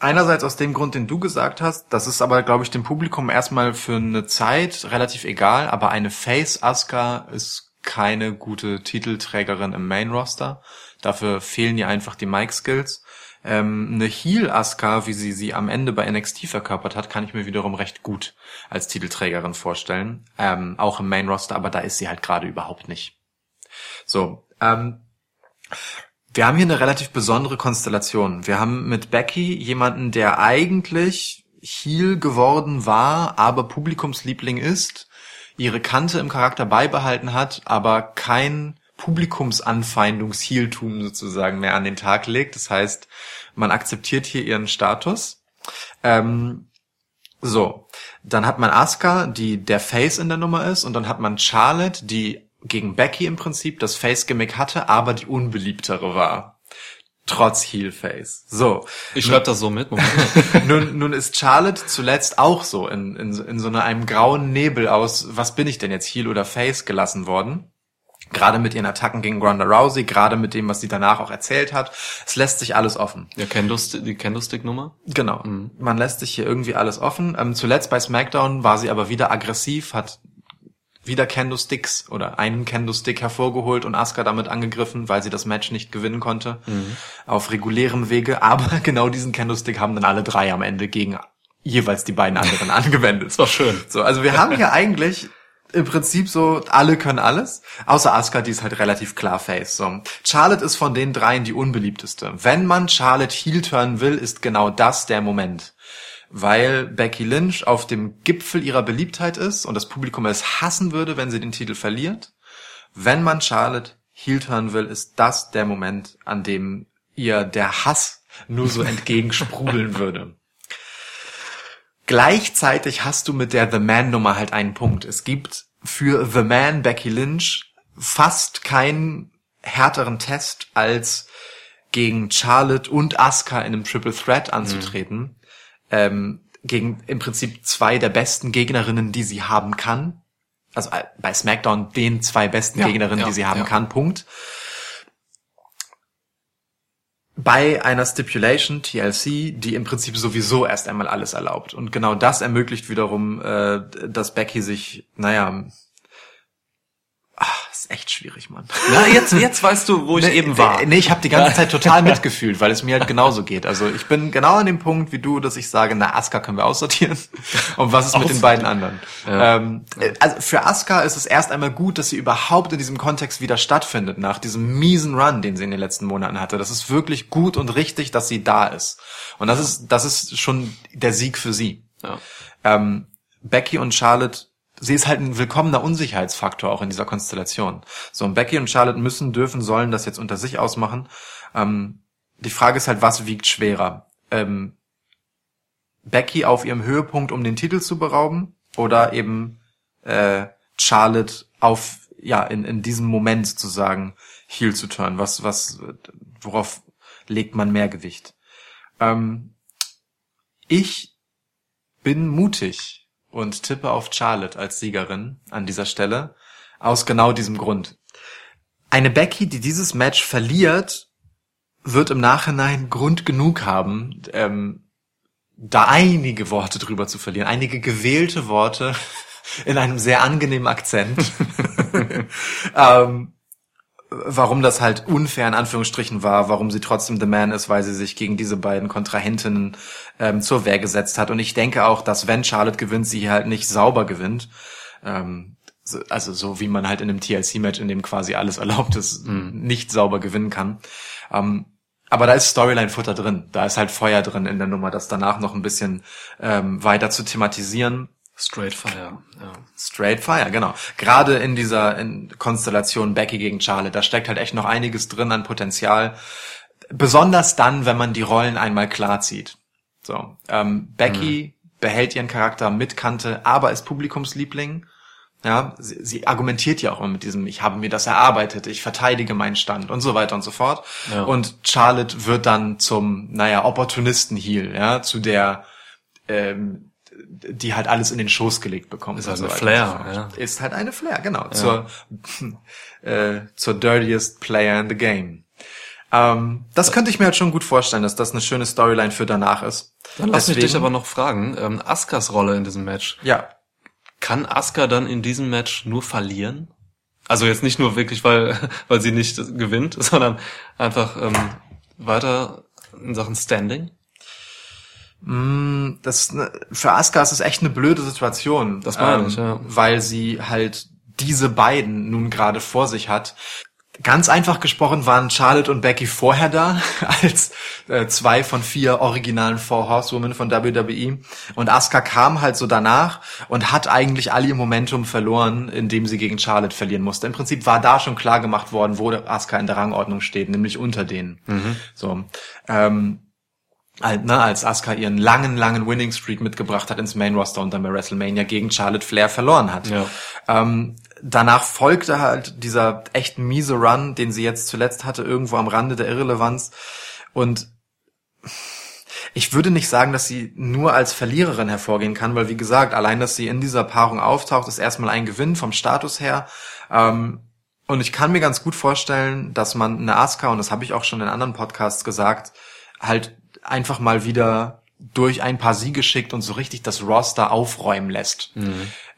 einerseits aus dem Grund, den du gesagt hast, das ist aber, glaube ich, dem Publikum erstmal für eine Zeit relativ egal, aber eine Face Asuka ist keine gute Titelträgerin im Main Roster. Dafür fehlen ihr einfach die Mic Skills. Ähm, eine Heel Asuka, wie sie sie am Ende bei NXT verkörpert hat, kann ich mir wiederum recht gut als Titelträgerin vorstellen. Ähm, auch im Main Roster, aber da ist sie halt gerade überhaupt nicht. So, ähm, wir haben hier eine relativ besondere Konstellation. Wir haben mit Becky jemanden, der eigentlich Heel geworden war, aber Publikumsliebling ist, ihre Kante im Charakter beibehalten hat, aber kein Publikumsanfeindungshieltum sozusagen mehr an den Tag legt. Das heißt, man akzeptiert hier ihren Status. Ähm, so, dann hat man Asuka, die der Face in der Nummer ist, und dann hat man Charlotte, die gegen Becky im Prinzip das Face-Gimmick hatte, aber die unbeliebtere war. Trotz Heel-Face. So. Ich schreibe das so mit. Moment. nun, nun ist Charlotte zuletzt auch so in, in, in so einem grauen Nebel aus, was bin ich denn jetzt, Heel oder Face, gelassen worden. Gerade mit ihren Attacken gegen Ronda Rousey, gerade mit dem, was sie danach auch erzählt hat. Es lässt sich alles offen. Ja, Candlestick, die Candlestick-Nummer? Genau. Man lässt sich hier irgendwie alles offen. Ähm, zuletzt bei SmackDown war sie aber wieder aggressiv, hat wieder Candlesticks oder einen Candlestick hervorgeholt und Asuka damit angegriffen, weil sie das Match nicht gewinnen konnte. Auf regulärem Wege. Aber genau diesen Candlestick haben dann alle drei am Ende gegen jeweils die beiden anderen angewendet. Das war schön. So, also wir haben hier eigentlich im Prinzip so, alle können alles, außer Asuka, die ist halt relativ klar Face. So. Charlotte ist von den dreien die unbeliebteste. Wenn man Charlotte heel turnen will, ist genau das der Moment. Weil Becky Lynch auf dem Gipfel ihrer Beliebtheit ist und das Publikum es hassen würde, wenn sie den Titel verliert. Wenn man Charlotte heel turnen will, ist das der Moment, an dem ihr der Hass nur so entgegensprudeln würde. Gleichzeitig hast du mit der The Man Nummer halt einen Punkt. Es gibt für The Man Becky Lynch fast keinen härteren Test als gegen Charlotte und Asuka in einem Triple Threat anzutreten. Ähm, gegen im Prinzip zwei der besten Gegnerinnen, die sie haben kann. Also äh, bei SmackDown den zwei besten Ja, Gegnerinnen, ja, die sie haben ja. kann. Punkt. bei einer Stipulation TLC, die im Prinzip sowieso erst einmal alles erlaubt. Und genau das ermöglicht wiederum, äh, dass Becky sich, naja, ist echt schwierig, Mann. Na, jetzt, jetzt weißt du, wo ich eben war. Nee, ich habe die ganze Zeit total mitgefühlt, weil es mir halt genauso geht. Also ich bin genau an dem Punkt wie du, dass ich sage, na, Asuka können wir aussortieren. Und was ist mit den beiden anderen? Ähm, äh, also für Asuka ist es erst einmal gut, dass sie überhaupt in diesem Kontext wieder stattfindet, nach diesem miesen Run, den sie in den letzten Monaten hatte. Das ist wirklich gut und richtig, dass sie da ist. Und das ist, das ist schon der Sieg für sie. Ja. Ähm, Becky und Charlotte, sie ist halt ein willkommener Unsicherheitsfaktor auch in dieser Konstellation. So, und Becky und Charlotte müssen, dürfen, sollen das jetzt unter sich ausmachen. Ähm, die Frage ist halt, was wiegt schwerer? Ähm, Becky auf ihrem Höhepunkt, um den Titel zu berauben, oder eben äh, Charlotte auf, ja, in, in diesem Moment zu sagen, Heel zu turn? Was, was, worauf legt man mehr Gewicht? Ähm, ich bin mutig und tippe auf Charlotte als Siegerin an dieser Stelle. Aus genau diesem Grund. Eine Becky, die dieses Match verliert, wird im Nachhinein Grund genug haben, ähm, da einige Worte drüber zu verlieren. Einige gewählte Worte in einem sehr angenehmen Akzent. ähm, warum das halt unfair in Anführungsstrichen war, warum sie trotzdem The Man ist, weil sie sich gegen diese beiden Kontrahentinnen ähm, zur Wehr gesetzt hat. Und ich denke auch, dass wenn Charlotte gewinnt, sie hier halt nicht sauber gewinnt. Ähm, so, also so wie man halt in einem TLC-Match, in dem quasi alles erlaubt ist, nicht sauber gewinnen kann. Ähm, aber da ist Storyline-Futter drin. Da ist halt Feuer drin in der Nummer, das danach noch ein bisschen ähm, weiter zu thematisieren. Straight Fire, ja. Straight Fire, genau. Gerade in dieser in Konstellation Becky gegen Charlotte, da steckt halt echt noch einiges drin an Potenzial. Besonders dann, wenn man die Rollen einmal klar zieht. So, ähm, Becky behält ihren Charakter mit Kante, aber ist Publikumsliebling. Ja, sie, sie argumentiert ja auch immer mit diesem, ich habe mir das erarbeitet, ich verteidige meinen Stand und so weiter und so fort. Ja. Und Charlotte wird dann zum, naja, Opportunisten-Heel, ja, zu der, ähm, die halt alles in den Schoß gelegt bekommt. Ist halt so eine Flair, ja. Ist halt eine Flair, genau. Zur, äh, zur dirtiest player in the game. Ähm, das könnte ich mir halt schon gut vorstellen, dass das eine schöne Storyline für danach ist. Dann lass mich Deswegen- dich aber noch fragen, ähm, Askas Rolle in diesem Match. Ja, Kann Asuka dann in diesem Match nur verlieren? Also jetzt nicht nur wirklich, weil, weil sie nicht gewinnt, sondern einfach ähm, weiter in Sachen Standing? Das ne, für Asuka ist es echt eine blöde Situation. Das meine ich, ja. Weil sie halt diese beiden nun gerade vor sich hat. Ganz einfach gesprochen waren Charlotte und Becky vorher da, als äh, zwei von vier originalen Four Horsewomen von WWE. Und Asuka kam halt so danach und hat eigentlich all ihr Momentum verloren, indem sie gegen Charlotte verlieren musste. Im Prinzip war da schon klar gemacht worden, wo Asuka in der Rangordnung steht, nämlich unter denen. So. Ähm, als Asuka ihren langen, langen Winning Streak mitgebracht hat ins Main Roster und dann bei WrestleMania gegen Charlotte Flair verloren hat. Ja. Ähm, danach folgte halt dieser echt miese Run, den sie jetzt zuletzt hatte, irgendwo am Rande der Irrelevanz. Und ich würde nicht sagen, dass sie nur als Verliererin hervorgehen kann, weil wie gesagt, allein, dass sie in dieser Paarung auftaucht, ist erstmal ein Gewinn vom Status her. Ähm, und ich kann mir ganz gut vorstellen, dass man eine Asuka, und das habe ich auch schon in anderen Podcasts gesagt, halt einfach mal wieder durch ein paar Siege schickt und so richtig das Roster aufräumen lässt.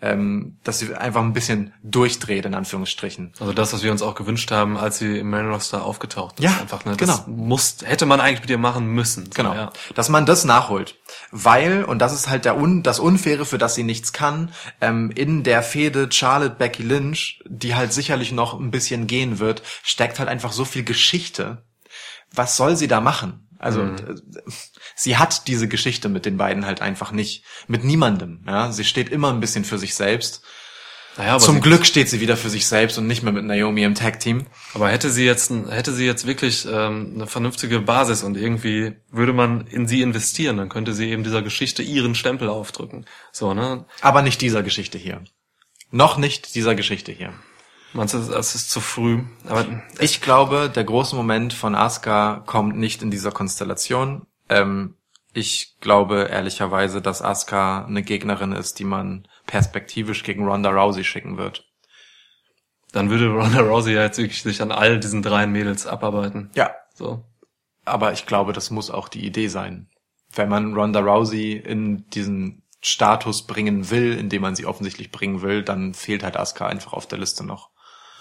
Ähm, dass sie einfach ein bisschen durchdreht, in Anführungsstrichen. Also das, was wir uns auch gewünscht haben, als sie im Main Roster aufgetaucht ist. Ja, einfach, ne, genau. Das muss, hätte man eigentlich mit ihr machen müssen. So, Genau. Ja. Dass man das nachholt. Weil, und das ist halt der Un das Unfaire, für das sie nichts kann, ähm, in der Fehde Charlotte Becky Lynch, die halt sicherlich noch ein bisschen gehen wird, steckt halt einfach so viel Geschichte. Was soll sie da machen? Also Mhm. äh, sie hat diese Geschichte mit den beiden halt einfach nicht. Mit niemandem. Ja? Sie steht immer ein bisschen für sich selbst. Naja, aber Zum Glück steht sie wieder für sich selbst und nicht mehr mit Naomi im Tag-Team. Aber hätte sie jetzt, hätte sie jetzt wirklich ähm, eine vernünftige Basis und irgendwie würde man in sie investieren, dann könnte sie eben dieser Geschichte ihren Stempel aufdrücken. So, ne? Aber nicht dieser Geschichte hier. Noch nicht dieser Geschichte hier. Meinst du, das ist zu früh? Aber Ich glaube, der große Moment von Asuka kommt nicht in dieser Konstellation. Ähm, ich glaube ehrlicherweise, dass Asuka eine Gegnerin ist, die man perspektivisch gegen Ronda Rousey schicken wird. dann würde Ronda Rousey ja jetzt wirklich sich an all diesen drei Mädels abarbeiten. Ja. So. Aber ich glaube, das muss auch die Idee sein. Wenn man Ronda Rousey in diesen Status bringen will, in dem man sie offensichtlich bringen will, dann fehlt halt Asuka einfach auf der Liste noch.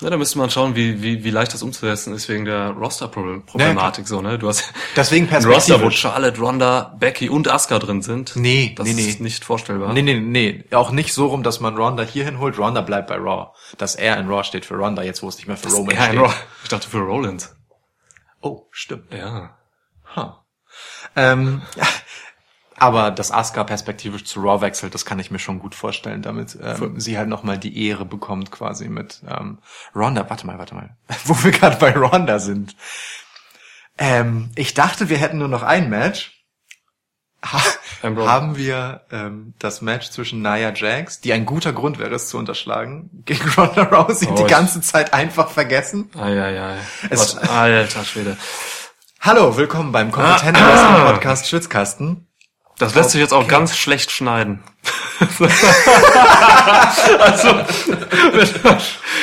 Ja, da müsste man schauen, wie, wie, wie leicht das umzusetzen ist wegen der Roster-Problematik, so, ne? Du hast Deswegen Roster, wo. Charlotte, Ronda, Becky und Asuka drin sind. Nee, das nee, nee. ist nicht vorstellbar. Nee, nee, nee. Auch nicht so rum, dass man Ronda hierhin holt. Ronda bleibt bei Raw. Dass er in Raw steht für Ronda, jetzt wo es nicht mehr für Roman Ja, steht. Raw. Ich dachte für Rollins. Oh, stimmt. Ja. Huh. Ähm, ja, aber dass Asuka perspektivisch zu Raw wechselt, das kann ich mir schon gut vorstellen, damit ähm, sie halt nochmal die Ehre bekommt quasi mit ähm, Ronda. Warte mal, warte mal. Wo wir gerade bei Ronda sind. Ähm, ich dachte, wir hätten nur noch ein Match. Ha haben wir ähm, das Match zwischen Nia Jax, die ein guter Grund wäre, es zu unterschlagen, gegen Ronda Rousey Oh, die ganze Zeit einfach vergessen. Eieiei. Es- Was, alter Schwede. Hallo, willkommen beim Kompetenten Wrestling Podcast Schwitzkasten. Das lässt sich jetzt auch ganz schlecht schneiden. also,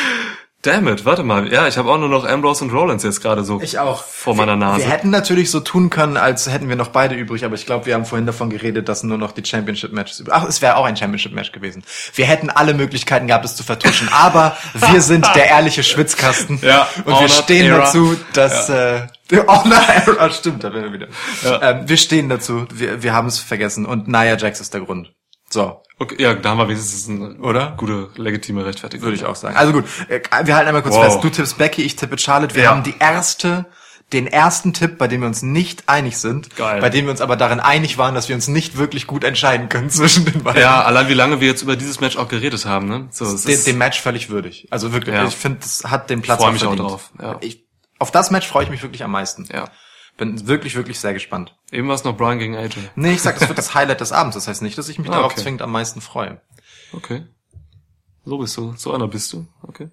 damn it, warte mal. Ja, ich habe auch nur noch Ambrose und Rollins jetzt gerade so Ich auch. vor meiner Nase. Wir hätten natürlich so tun können, als hätten wir noch beide übrig, aber ich glaube, wir haben vorhin davon geredet, dass nur noch die Championship-Matches übrig. Ach, es wäre auch ein Championship-Match gewesen. Wir hätten alle Möglichkeiten gehabt, es zu vertuschen, aber wir sind der ehrliche Schwitzkasten. Ja, und wir stehen Era. dazu, dass äh, der Honor Era stimmt, da werden wir wieder. Ja. Ähm, wir stehen dazu, wir, wir haben es vergessen und Nia Jax ist der Grund. So, okay, ja, da haben wir wenigstens eine Oder? gute, legitime Rechtfertigung. würde ich auch sagen. Also gut, äh, wir halten einmal kurz Wow. fest. Du tippst Becky, ich tippe Charlotte. Wir Ja. haben die erste den ersten Tipp, bei dem wir uns nicht einig sind, Geil. bei dem wir uns aber darin einig waren, dass wir uns nicht wirklich gut entscheiden können zwischen den beiden. Ja, allein wie lange wir jetzt über dieses Match auch geredet haben, ne? So, es dem, ist, dem Match völlig würdig. Also wirklich, Ja. ich finde, es hat den Platz Freu auch mich auch verdient. drauf, ja. Ich, auf das Match freue ich mich wirklich am meisten. ja. Bin wirklich, wirklich sehr gespannt. Eben war es noch Brian gegen AJ. Nee, ich sag, das wird das Highlight des Abends. Das heißt nicht, dass ich mich Ah, darauf okay. zwingend am meisten freue. Okay. So bist du. So einer bist du. Okay.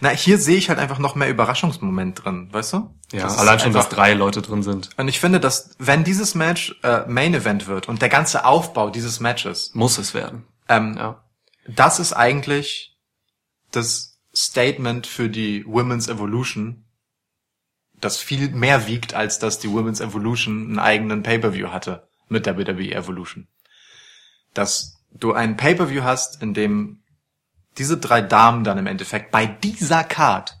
Na, hier sehe ich halt einfach noch mehr Überraschungsmoment drin, weißt du? Ja, Das allein schon, dass drei Leute drin sind. Und ich finde, dass wenn dieses Match äh, Main Event wird und der ganze Aufbau dieses Matches, Muss es werden. ähm, Ja. das ist eigentlich das Statement für die Women's Evolution, das viel mehr wiegt, als dass die Women's Evolution einen eigenen Pay-Per-View hatte mit der WWE Evolution. Dass du einen Pay-Per-View hast, in dem diese drei Damen dann im Endeffekt bei dieser Card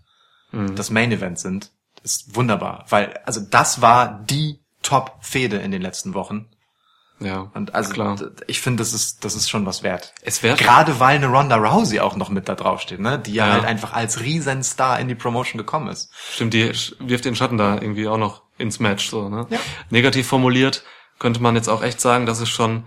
Mhm. das Main Event sind, ist wunderbar, weil also das war die Top-Fehde in den letzten Wochen. Ja. Und also klar. ich finde, das ist das ist schon was wert. Es wäre Gerade weil eine Ronda Rousey auch noch mit da drauf steht, ne? Die ja, Ja. halt einfach als Riesenstar in die Promotion gekommen ist. Stimmt, die wirft den Schatten da irgendwie auch noch ins Match, so, ne? Ja. Negativ formuliert könnte man jetzt auch echt sagen, dass es schon,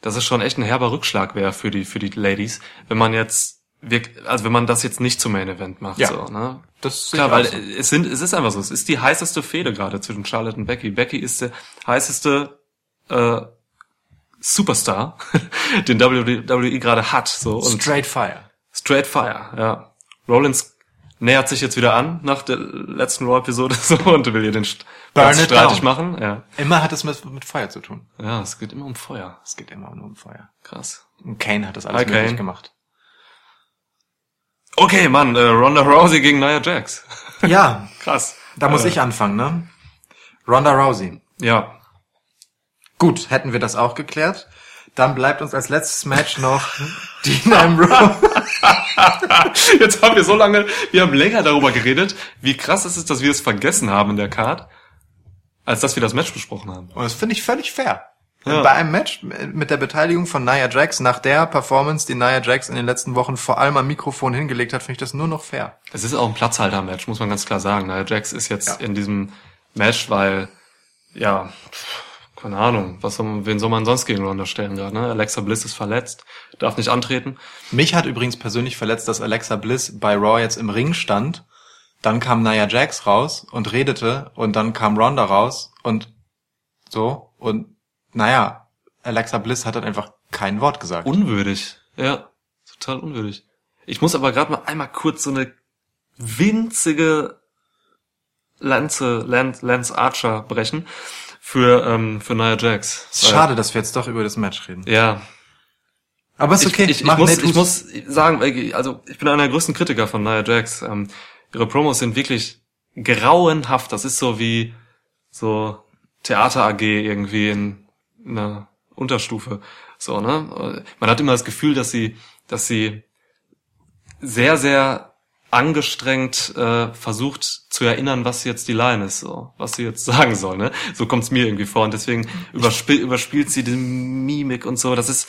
dass es schon echt ein herber Rückschlag wäre für die, für die Ladies, wenn man jetzt wirk- also wenn man das jetzt nicht zum Main Event macht, Ja. so, ne? Das Klar, sehe weil so. es sind, es ist einfach so, es ist die heißeste Fehde gerade zwischen Charlotte und Becky. Becky ist der heißeste äh, Superstar, den WWE gerade hat, so und Straight Fire. Straight Fire, ja. Rollins nähert sich jetzt wieder an nach der letzten Raw-Episode so und will ihr den St Burn streitig down. machen. Ja. Immer hat es mit, mit Feuer zu tun. ja, es geht immer um Feuer. Es geht immer nur um Feuer. Krass. Und Kane hat das alles Hi, möglich gemacht. Okay, Mann, äh, Ronda Rousey gegen Nia Jax. Ja, Krass. da muss Äh, ich anfangen, ne? Ronda Rousey. Ja. Gut, hätten wir das auch geklärt. Dann bleibt uns als letztes Match noch Dean Ambrose. Jetzt haben wir so lange, wir haben länger darüber geredet, wie krass es ist, dass wir es vergessen haben in der Card, als dass wir das Match besprochen haben. Und das finde ich völlig fair. Ja. Bei einem Match mit der Beteiligung von Nia Jax, nach der Performance, die Nia Jax in den letzten Wochen vor allem am Mikrofon hingelegt hat, finde ich das nur noch fair. Es ist auch ein Platzhalter-Match, muss man ganz klar sagen. Nia Jax ist jetzt Ja. in diesem Match, weil, ja, pff, keine Ahnung, was soll man, wen soll man sonst gegen Ronda stellen gerade, ne? Alexa Bliss ist verletzt, darf nicht antreten. Mich hat übrigens persönlich verletzt, dass Alexa Bliss bei Raw jetzt im Ring stand. Dann kam Nia Jax raus und redete und dann kam Ronda raus und so und naja, Alexa Bliss hat dann einfach kein Wort gesagt. Unwürdig. Ja, total unwürdig. Ich muss aber gerade mal einmal kurz so eine winzige Lanze, Lance, Lance Archer brechen für, ähm, für Nia Jax. Schade, dass wir jetzt doch über das Match reden. Ja, Aber ist okay. Ich, ich, ich, muss, ich muss sagen, also ich bin einer der größten Kritiker von Nia Jax. Ähm, ihre Promos sind wirklich grauenhaft. Das ist so wie so Theater AG irgendwie in einer Unterstufe. So, ne? Man hat immer das Gefühl, dass sie, dass sie sehr, sehr angestrengt äh, versucht zu erinnern, was jetzt die Line ist, so, was sie jetzt sagen soll, ne? So kommt's mir irgendwie vor und deswegen überspiel, überspielt sie die Mimik und so. Das ist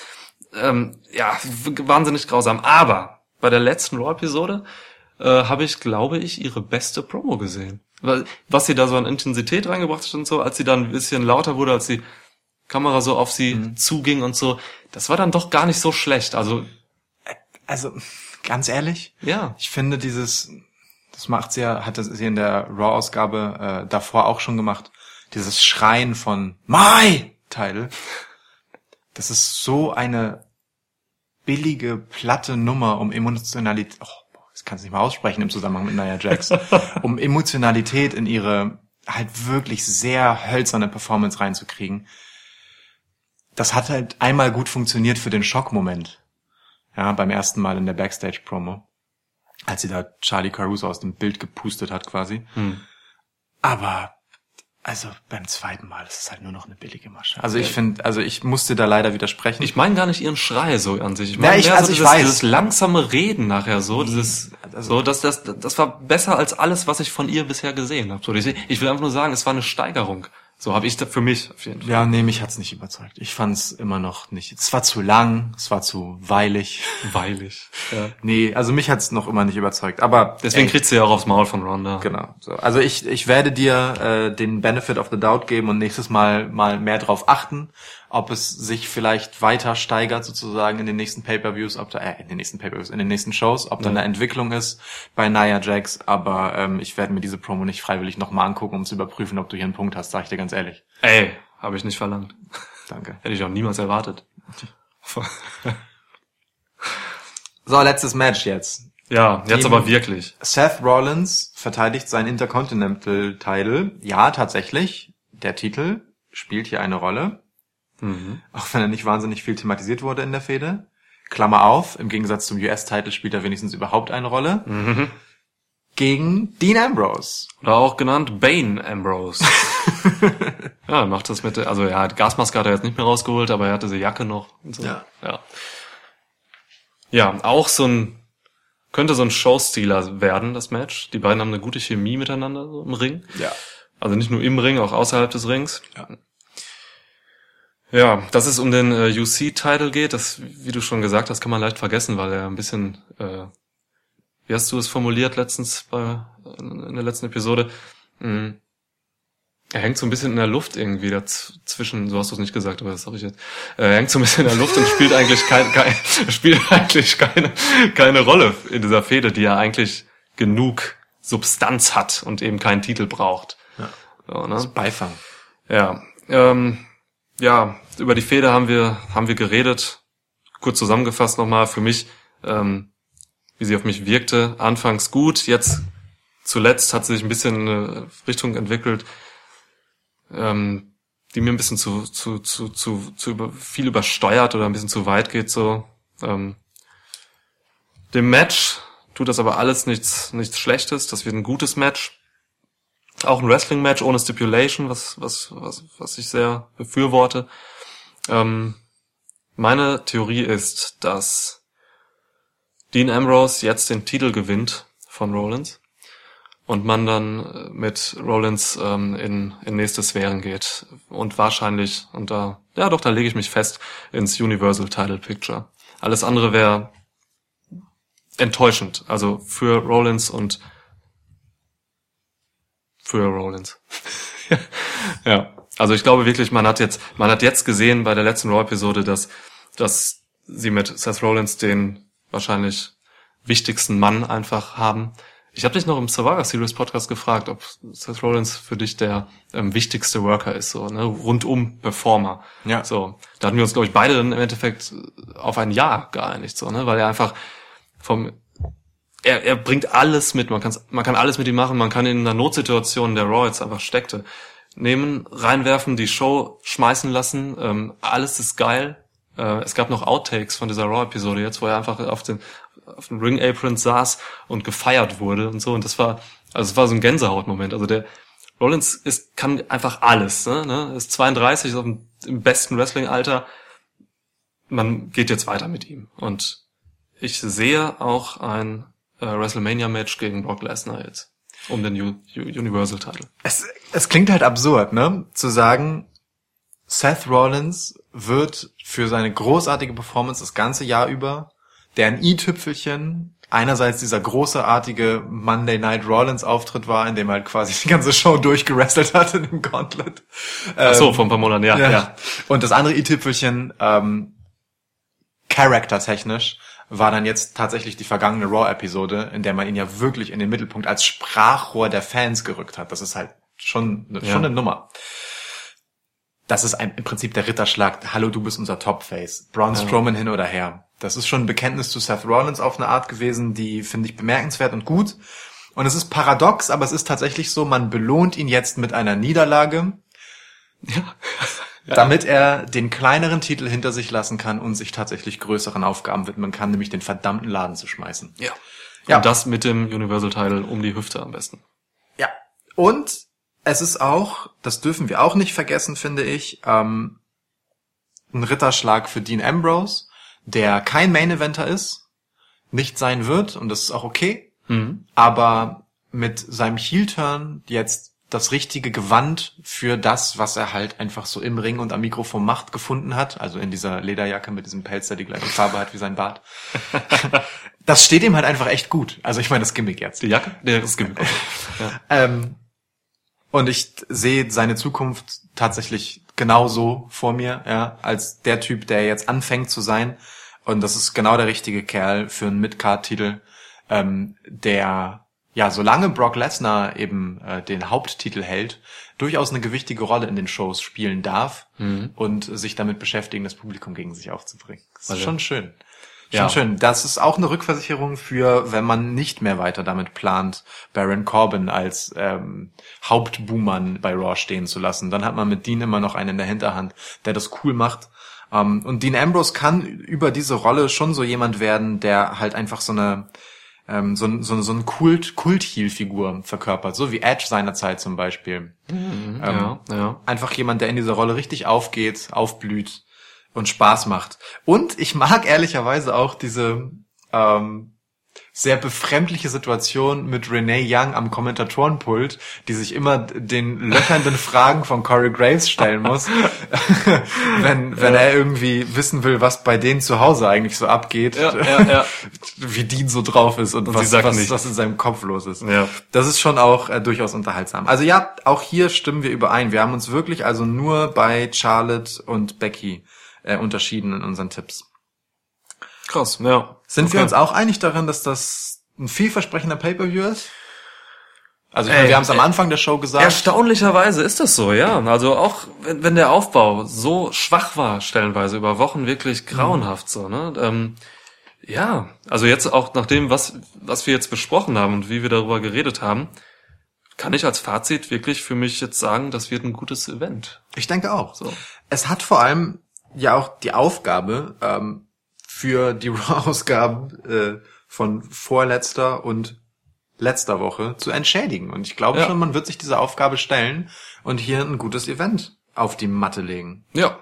ähm, ja wahnsinnig grausam. Aber bei der letzten Raw-Episode äh, habe ich, glaube ich, ihre beste Promo gesehen. Weil, was sie da so an Intensität reingebracht hat und so, als sie dann ein bisschen lauter wurde, als die Kamera so auf sie zuging und so, das war dann doch gar nicht so schlecht. Also, Also, ganz ehrlich, ja. ich finde dieses, das macht sie ja, hatte sie in der Raw-Ausgabe äh, davor auch schon gemacht, dieses Schreien von My Teil. Das ist so eine billige, platte Nummer, um Emotionalität, oh, das kannst du nicht mal aussprechen im Zusammenhang mit Nia Jax, um Emotionalität in ihre halt wirklich sehr hölzerne Performance reinzukriegen. Das hat halt einmal gut funktioniert für den Schockmoment. Ja, beim ersten Mal in der Backstage-Promo. Als sie da Charlie Caruso aus dem Bild gepustet hat quasi. Hm. Aber, also beim zweiten Mal ist es halt nur noch eine billige Masche. Also ich finde, also ich musste da leider widersprechen. Ich meine gar nicht ihren Schrei so an sich. Ich Ja, meine ich- mehr also so ich dieses, weiß. dieses langsame Reden nachher so, dieses, also- so, das, das, das war besser als alles, was ich von ihr bisher gesehen habe. So, ich, ich will einfach nur sagen, es war eine Steigerung. So habe ich das für mich auf jeden Fall. Ja, nee, mich hat's nicht überzeugt. Ich fand's immer noch nicht. Es war zu lang, es war zu weilig. Weilig. Ja. Nee, also mich hat's noch immer nicht überzeugt. Aber Deswegen ey, kriegt sie ja auch aufs Maul von Ronda. Genau. So. Also ich, ich werde dir äh, den Benefit of the Doubt geben und nächstes Mal mal mehr drauf achten, ob es sich vielleicht weiter steigert sozusagen in den nächsten Pay-per-Views, ob da äh, in den nächsten Pay-per-Views, in den nächsten Shows, ob da Ja. eine Entwicklung ist bei Nia Jax. Aber ähm, ich werde mir diese Promo nicht freiwillig nochmal angucken, um zu überprüfen, ob du hier einen Punkt hast. Sag ich dir ganz ehrlich. Ey, habe ich nicht verlangt. Danke. Hätte ich auch niemals erwartet. So, letztes Match jetzt. Ja, jetzt Eben. aber wirklich. Seth Rollins verteidigt seinen Intercontinental Title. Ja, tatsächlich. Der Titel spielt hier eine Rolle. Mhm. Auch wenn er nicht wahnsinnig viel thematisiert wurde in der Fehde. Klammer auf, im Gegensatz zum US-Title spielt er wenigstens überhaupt eine Rolle. Mhm. Gegen Dean Ambrose. Oder auch genannt Bane Ambrose. ja, macht das mit, also ja, die Gasmaske hat er jetzt nicht mehr rausgeholt, aber er hatte diese Jacke noch. Und so. Ja. ja. Ja, auch so ein, könnte so ein Showstealer werden, das Match. Die beiden haben eine gute Chemie miteinander so im Ring. Ja. Also nicht nur im Ring, auch außerhalb des Rings. Ja. Ja, dass es um den äh, UC-Title geht, das, wie du schon gesagt hast, kann man leicht vergessen, weil er ein bisschen, äh, wie hast du es formuliert letztens bei, in der letzten Episode? Mm, Er hängt so ein bisschen in der Luft irgendwie dazwischen, so hast du es nicht gesagt, aber das habe ich jetzt. Er hängt so ein bisschen in der Luft und spielt eigentlich kein, kein, spielt eigentlich keine, keine Rolle in dieser Fehde, die ja eigentlich genug Substanz hat und eben keinen Titel braucht. Ja. So, ne? Beifang. Ja, ähm, ja, über die Fehde haben wir, haben wir geredet. Kurz zusammengefasst nochmal für mich, ähm, wie sie auf mich wirkte. Anfangs gut, jetzt zuletzt hat sie sich ein bisschen in eine Richtung entwickelt, ähm, die mir ein bisschen zu, zu, zu, zu, zu über, viel übersteuert oder ein bisschen zu weit geht, so. Ähm, dem Match tut das aber alles nichts, nichts Schlechtes. Das wird ein gutes Match auch ein Wrestling-Match ohne Stipulation, was, was, was, was ich sehr befürworte. Ähm, meine Theorie ist, dass Dean Ambrose jetzt den Titel gewinnt von Rollins und man dann äh, mit Rollins ähm, in, in nächste Sphären geht und wahrscheinlich, und da, ja doch, da lege ich mich fest, ins Universal Title Picture. Alles andere wäre enttäuschend, also für Rollins und für Rollins. ja, also ich glaube wirklich, man hat jetzt, man hat jetzt gesehen bei der letzten Raw-Episode, dass, dass sie mit Seth Rollins den wahrscheinlich wichtigsten Mann einfach haben. Ich habe dich noch im Survivor Series Podcast gefragt, ob Seth Rollins für dich der ähm, wichtigste Worker ist, so ne, rundum Performer. Ja. So, da hatten wir uns glaube ich beide dann im Endeffekt auf ein Ja geeinigt, so ne, weil er einfach vom er, er bringt alles mit, man, kann's, man kann alles mit ihm machen, man kann ihn in einer Notsituation, in der Raw jetzt einfach steckte, nehmen, reinwerfen, die Show schmeißen lassen, ähm, alles ist geil. Äh, es gab noch Outtakes von dieser Raw-Episode jetzt, wo er einfach auf den, auf dem Ring-Apron saß und gefeiert wurde und so und das war, also es war so ein Gänsehautmoment, also der Rollins ist, kann einfach alles, ne, ne? ist 32, ist auf dem, im besten Wrestling-Alter, man geht jetzt weiter mit ihm und ich sehe auch ein äh, WrestleMania-Match gegen Brock Lesnar jetzt. Um den U U Universal-Title. Es, es klingt halt absurd, ne? Zu sagen, Seth Rollins wird für seine großartige Performance das ganze Jahr über deren i-Tüpfelchen einerseits dieser großartige Monday Night Rollins Auftritt war, in dem er halt quasi die ganze Show durchgerestelt hat in dem Gauntlet. Ach so, Ähm, vor ein paar Monaten, ja. ja. ja. Und das andere i-Tüpfelchen, ähm, charaktertechnisch, war dann jetzt tatsächlich die vergangene Raw-Episode, in der man ihn ja wirklich in den Mittelpunkt als Sprachrohr der Fans gerückt hat. Das ist halt schon, ne- Ja. schon eine Nummer. Das ist ein, im Prinzip der Ritterschlag. Hallo, du bist unser Top-Face. Braun Ja. Strowman hin oder her. Das ist schon ein Bekenntnis zu Seth Rollins auf eine Art gewesen, die finde ich bemerkenswert und gut. Und es ist paradox, aber es ist tatsächlich so, man belohnt ihn jetzt mit einer Niederlage, damit er den kleineren Titel hinter sich lassen kann und sich tatsächlich größeren Aufgaben widmen kann, nämlich den verdammten Laden zu schmeißen. ja. Ja. Und das mit dem Universal-Title um die Hüfte am besten. Ja. Und es ist auch, das dürfen wir auch nicht vergessen, finde ich, ähm, ein Ritterschlag für Dean Ambrose, der kein Main-Eventer ist, nicht sein wird, und das ist auch okay, Mhm. aber mit seinem Heel-Turn jetzt das richtige Gewand für das, was er halt einfach so im Ring und am Mikrofon macht, gefunden hat. Also in dieser Lederjacke mit diesem Pelz, der die gleiche Farbe hat wie sein Bart. das steht ihm halt einfach echt gut. Also ich meine das Gimmick jetzt. Die Jacke? Der ist Gimmick. ja. Ähm, und ich sehe seine Zukunft tatsächlich genauso vor mir, ja, als der Typ, der jetzt anfängt zu sein. Und das ist genau der richtige Kerl für einen Mid-Card-Titel, ähm, der ja, solange Brock Lesnar eben äh, den Haupttitel hält, durchaus eine gewichtige Rolle in den Shows spielen darf Mhm. und sich damit beschäftigen, das Publikum gegen sich aufzubringen. Das ist Also- schon schön. Schon Ja. schön. Das ist auch eine Rückversicherung für, wenn man nicht mehr weiter damit plant, Baron Corbin als ähm, Hauptbuhmann bei Raw stehen zu lassen. Dann hat man mit Dean immer noch einen in der Hinterhand, der das cool macht. Ähm, und Dean Ambrose kann über diese Rolle schon so jemand werden, der halt einfach so eine ähm, so, ein- so, so ein Kult, Kult-Heel-Figur verkörpert, so wie Edge seinerzeit zum Beispiel. Ähm, ja, ja. Einfach jemand, der in dieser Rolle richtig aufgeht, aufblüht und Spaß macht. Und ich mag ehrlicherweise auch diese ähm, sehr befremdliche Situation mit Renee Young am Kommentatorenpult, die sich immer den löchernden Fragen von Corey Graves stellen muss, wenn, wenn er irgendwie wissen will, was bei denen zu Hause eigentlich so abgeht, Ja, ja, ja. wie Dean so drauf ist und, Und was, was, was in seinem Kopf los ist. Ja. Das ist schon auch äh, durchaus unterhaltsam. Also ja, auch hier stimmen wir überein. Wir haben uns wirklich also nur bei Charlotte und Becky äh, unterschieden in unseren Tipps. Krass, ja. Sind wir Okay. uns auch einig darin, dass das ein vielversprechender Pay-Per-View ist? Also Ey, meine, wir haben es am ey. Anfang der Show gesagt. Erstaunlicherweise ist das so, ja. Also auch wenn, wenn der Aufbau so schwach war, stellenweise über Wochen wirklich grauenhaft so, ne? Ähm, ja, also jetzt auch nach dem, was, was wir jetzt besprochen haben und wie wir darüber geredet haben, kann ich als Fazit wirklich für mich jetzt sagen, das wird ein gutes Event. Ich denke auch. So. Es hat vor allem ja auch die Aufgabe, ähm, für die Raw-Ausgaben äh, von vorletzter und letzter Woche zu entschädigen. Und ich glaube Ja. schon, man wird sich diese Aufgabe stellen und hier ein gutes Event auf die Matte legen. Ja,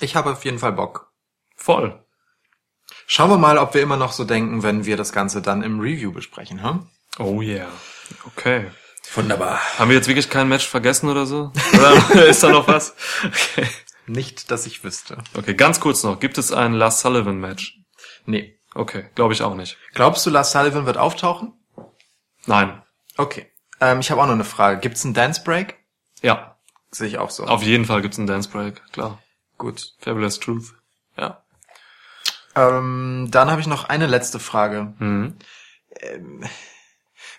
Ich habe auf jeden Fall Bock. voll. Schauen wir mal, ob wir immer noch so denken, wenn wir das Ganze dann im Review besprechen. Hm? Oh yeah. Okay. Wunderbar. Haben wir jetzt wirklich kein Match vergessen oder so? Oder ist da noch was? Okay. Nicht, dass ich wüsste. okay, ganz kurz noch. Gibt es ein Lars Sullivan Match? Nee. Okay, glaube ich auch nicht. Glaubst du, Lars Sullivan wird auftauchen? Nein. Okay. Ähm, ich habe auch noch eine Frage. Gibt's einen Dance Break? Ja, Sehe ich auch so. auf jeden Fall gibt's einen Dance Break, klar. Gut. Fabulous Truth. Ja. Ähm, dann habe ich noch eine letzte Frage. Mhm.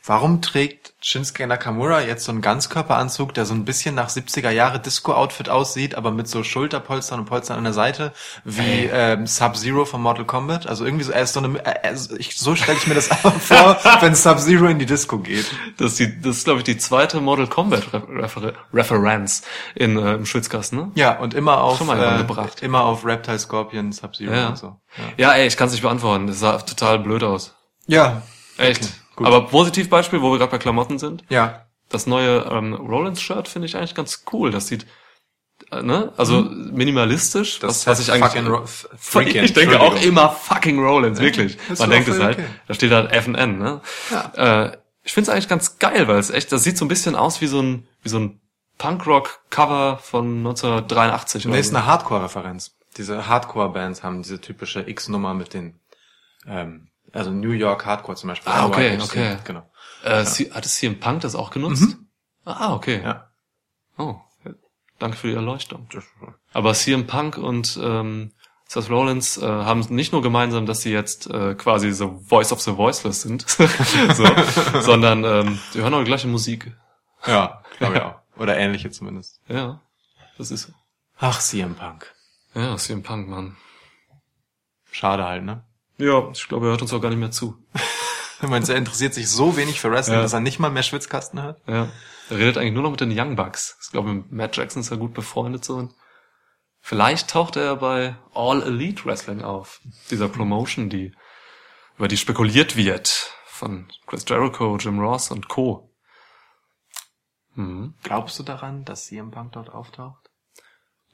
Warum trägt Shinsuke Nakamura jetzt so einen Ganzkörperanzug, der so ein bisschen nach 70er Jahre Disco-Outfit aussieht, aber mit so Schulterpolstern und Polstern an der Seite, wie ähm, Sub-Zero von Mortal Kombat? Also irgendwie so, er ist so eine, äh, ich, so stelle ich mir das vor, wenn Sub-Zero in die Disco geht. Das ist, die, das ist glaube ich, die zweite Mortal Kombat Refer Reference in, äh, im Schwitzkasten, ne? Ja, und immer auf, Schon mal äh, immer auf Reptile Scorpion, Sub-Zero Ja. und so. Ja, ey, ich kann es nicht beantworten. Das sah total blöd aus. Ja. Echt. Okay, gut. Aber Positivbeispiel, wo wir gerade bei Klamotten sind. Ja. Das neue ähm, Rollins-Shirt finde ich eigentlich ganz cool. Das sieht, äh, ne? Also minimalistisch, was, was ich eigentlich... Ro- f- Freakin', ich denke auch immer fucking Rollins, wirklich. ist Man denkt es halt. okay. Da steht halt FNN, ne? Ja. Äh, ich finde es eigentlich ganz geil, weil es echt, das sieht so ein bisschen aus wie so ein, wie so ein Punkrock-Cover von 1983 Nee, ist eine Hardcore-Referenz. Diese Hardcore-Bands haben diese typische X-Nummer mit den, ähm, also New York Hardcore zum Beispiel. Ah, okay, NYHC, okay. Genau. Äh, C- hat es im Punk das auch genutzt? Ah, okay. Ja. Oh, danke für die Erleuchtung. Aber CM Punk und ähm, Seth Rollins äh, haben nicht nur gemeinsam, dass sie jetzt äh, quasi so Voice of the Voiceless sind, so, sondern ähm, die hören auch die gleiche Musik. Ja, glaube ich auch. Oder ähnliche zumindest. Ja, das ist so. Ach, CM Punk. Ja, CM Punk, Mann. Schade halt, ne? Ja, ich glaube, er hört uns auch gar nicht mehr zu. Ich meine, er interessiert sich so wenig für Wrestling, Ja. dass er nicht mal mehr Schwitzkasten hat. Ja. Er redet eigentlich nur noch mit den Young Bucks. Ich glaube, mit Matt Jackson ist er gut befreundet so. Und vielleicht taucht er bei All Elite Wrestling auf. Dieser Promotion, die, über die spekuliert wird. Von Chris Jericho, Jim Ross und Co. Mhm. Glaubst du daran, dass CM Punk dort auftaucht?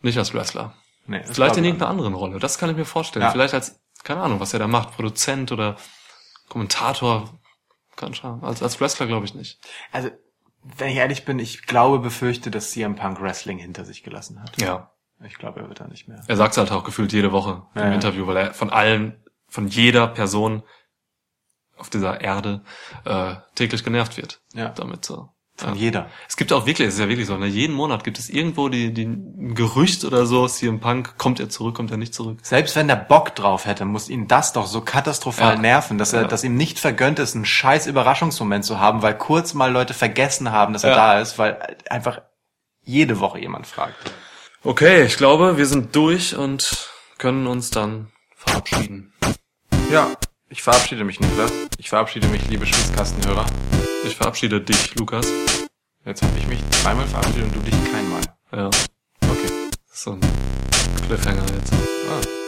Nicht als Wrestler. Nee, Vielleicht in irgendeiner anderen Rolle. Das kann ich mir vorstellen. Ja. Vielleicht als, keine Ahnung, was er da macht. Produzent oder Kommentator. Kann schauen. Als, als Wrestler glaube ich nicht. Also wenn ich ehrlich bin, ich glaube, befürchte, dass CM Punk Wrestling hinter sich gelassen hat. Ja. Ich glaube, er wird da nicht mehr. Er sagt halt auch gefühlt jede Woche Ja, im ja. Interview, weil er von allen, von jeder Person auf dieser Erde äh, täglich genervt wird. Ja. Damit so. Von Ja. jeder. Es gibt auch wirklich, es ist ja wirklich so, ne, jeden Monat gibt es irgendwo die, die ein Gerücht oder so, CM Punk, kommt er zurück, kommt er nicht zurück. Selbst wenn der Bock drauf hätte, muss ihn das doch so katastrophal Ja. nerven, dass er, Ja. dass ihm nicht vergönnt ist, einen scheiß Überraschungsmoment zu haben, weil kurz mal Leute vergessen haben, dass er da ist, weil einfach jede Woche jemand fragt. Okay, ich glaube, wir sind durch und können uns dann verabschieden. Ja, ich verabschiede mich, Niklas. Ich verabschiede mich, liebe Schwitzkastenhörer. Ich verabschiede dich, Lukas. Jetzt habe ich mich dreimal verabschiedet und du dich keinmal. Ja, Okay. so ein Cliffhanger jetzt. Ah.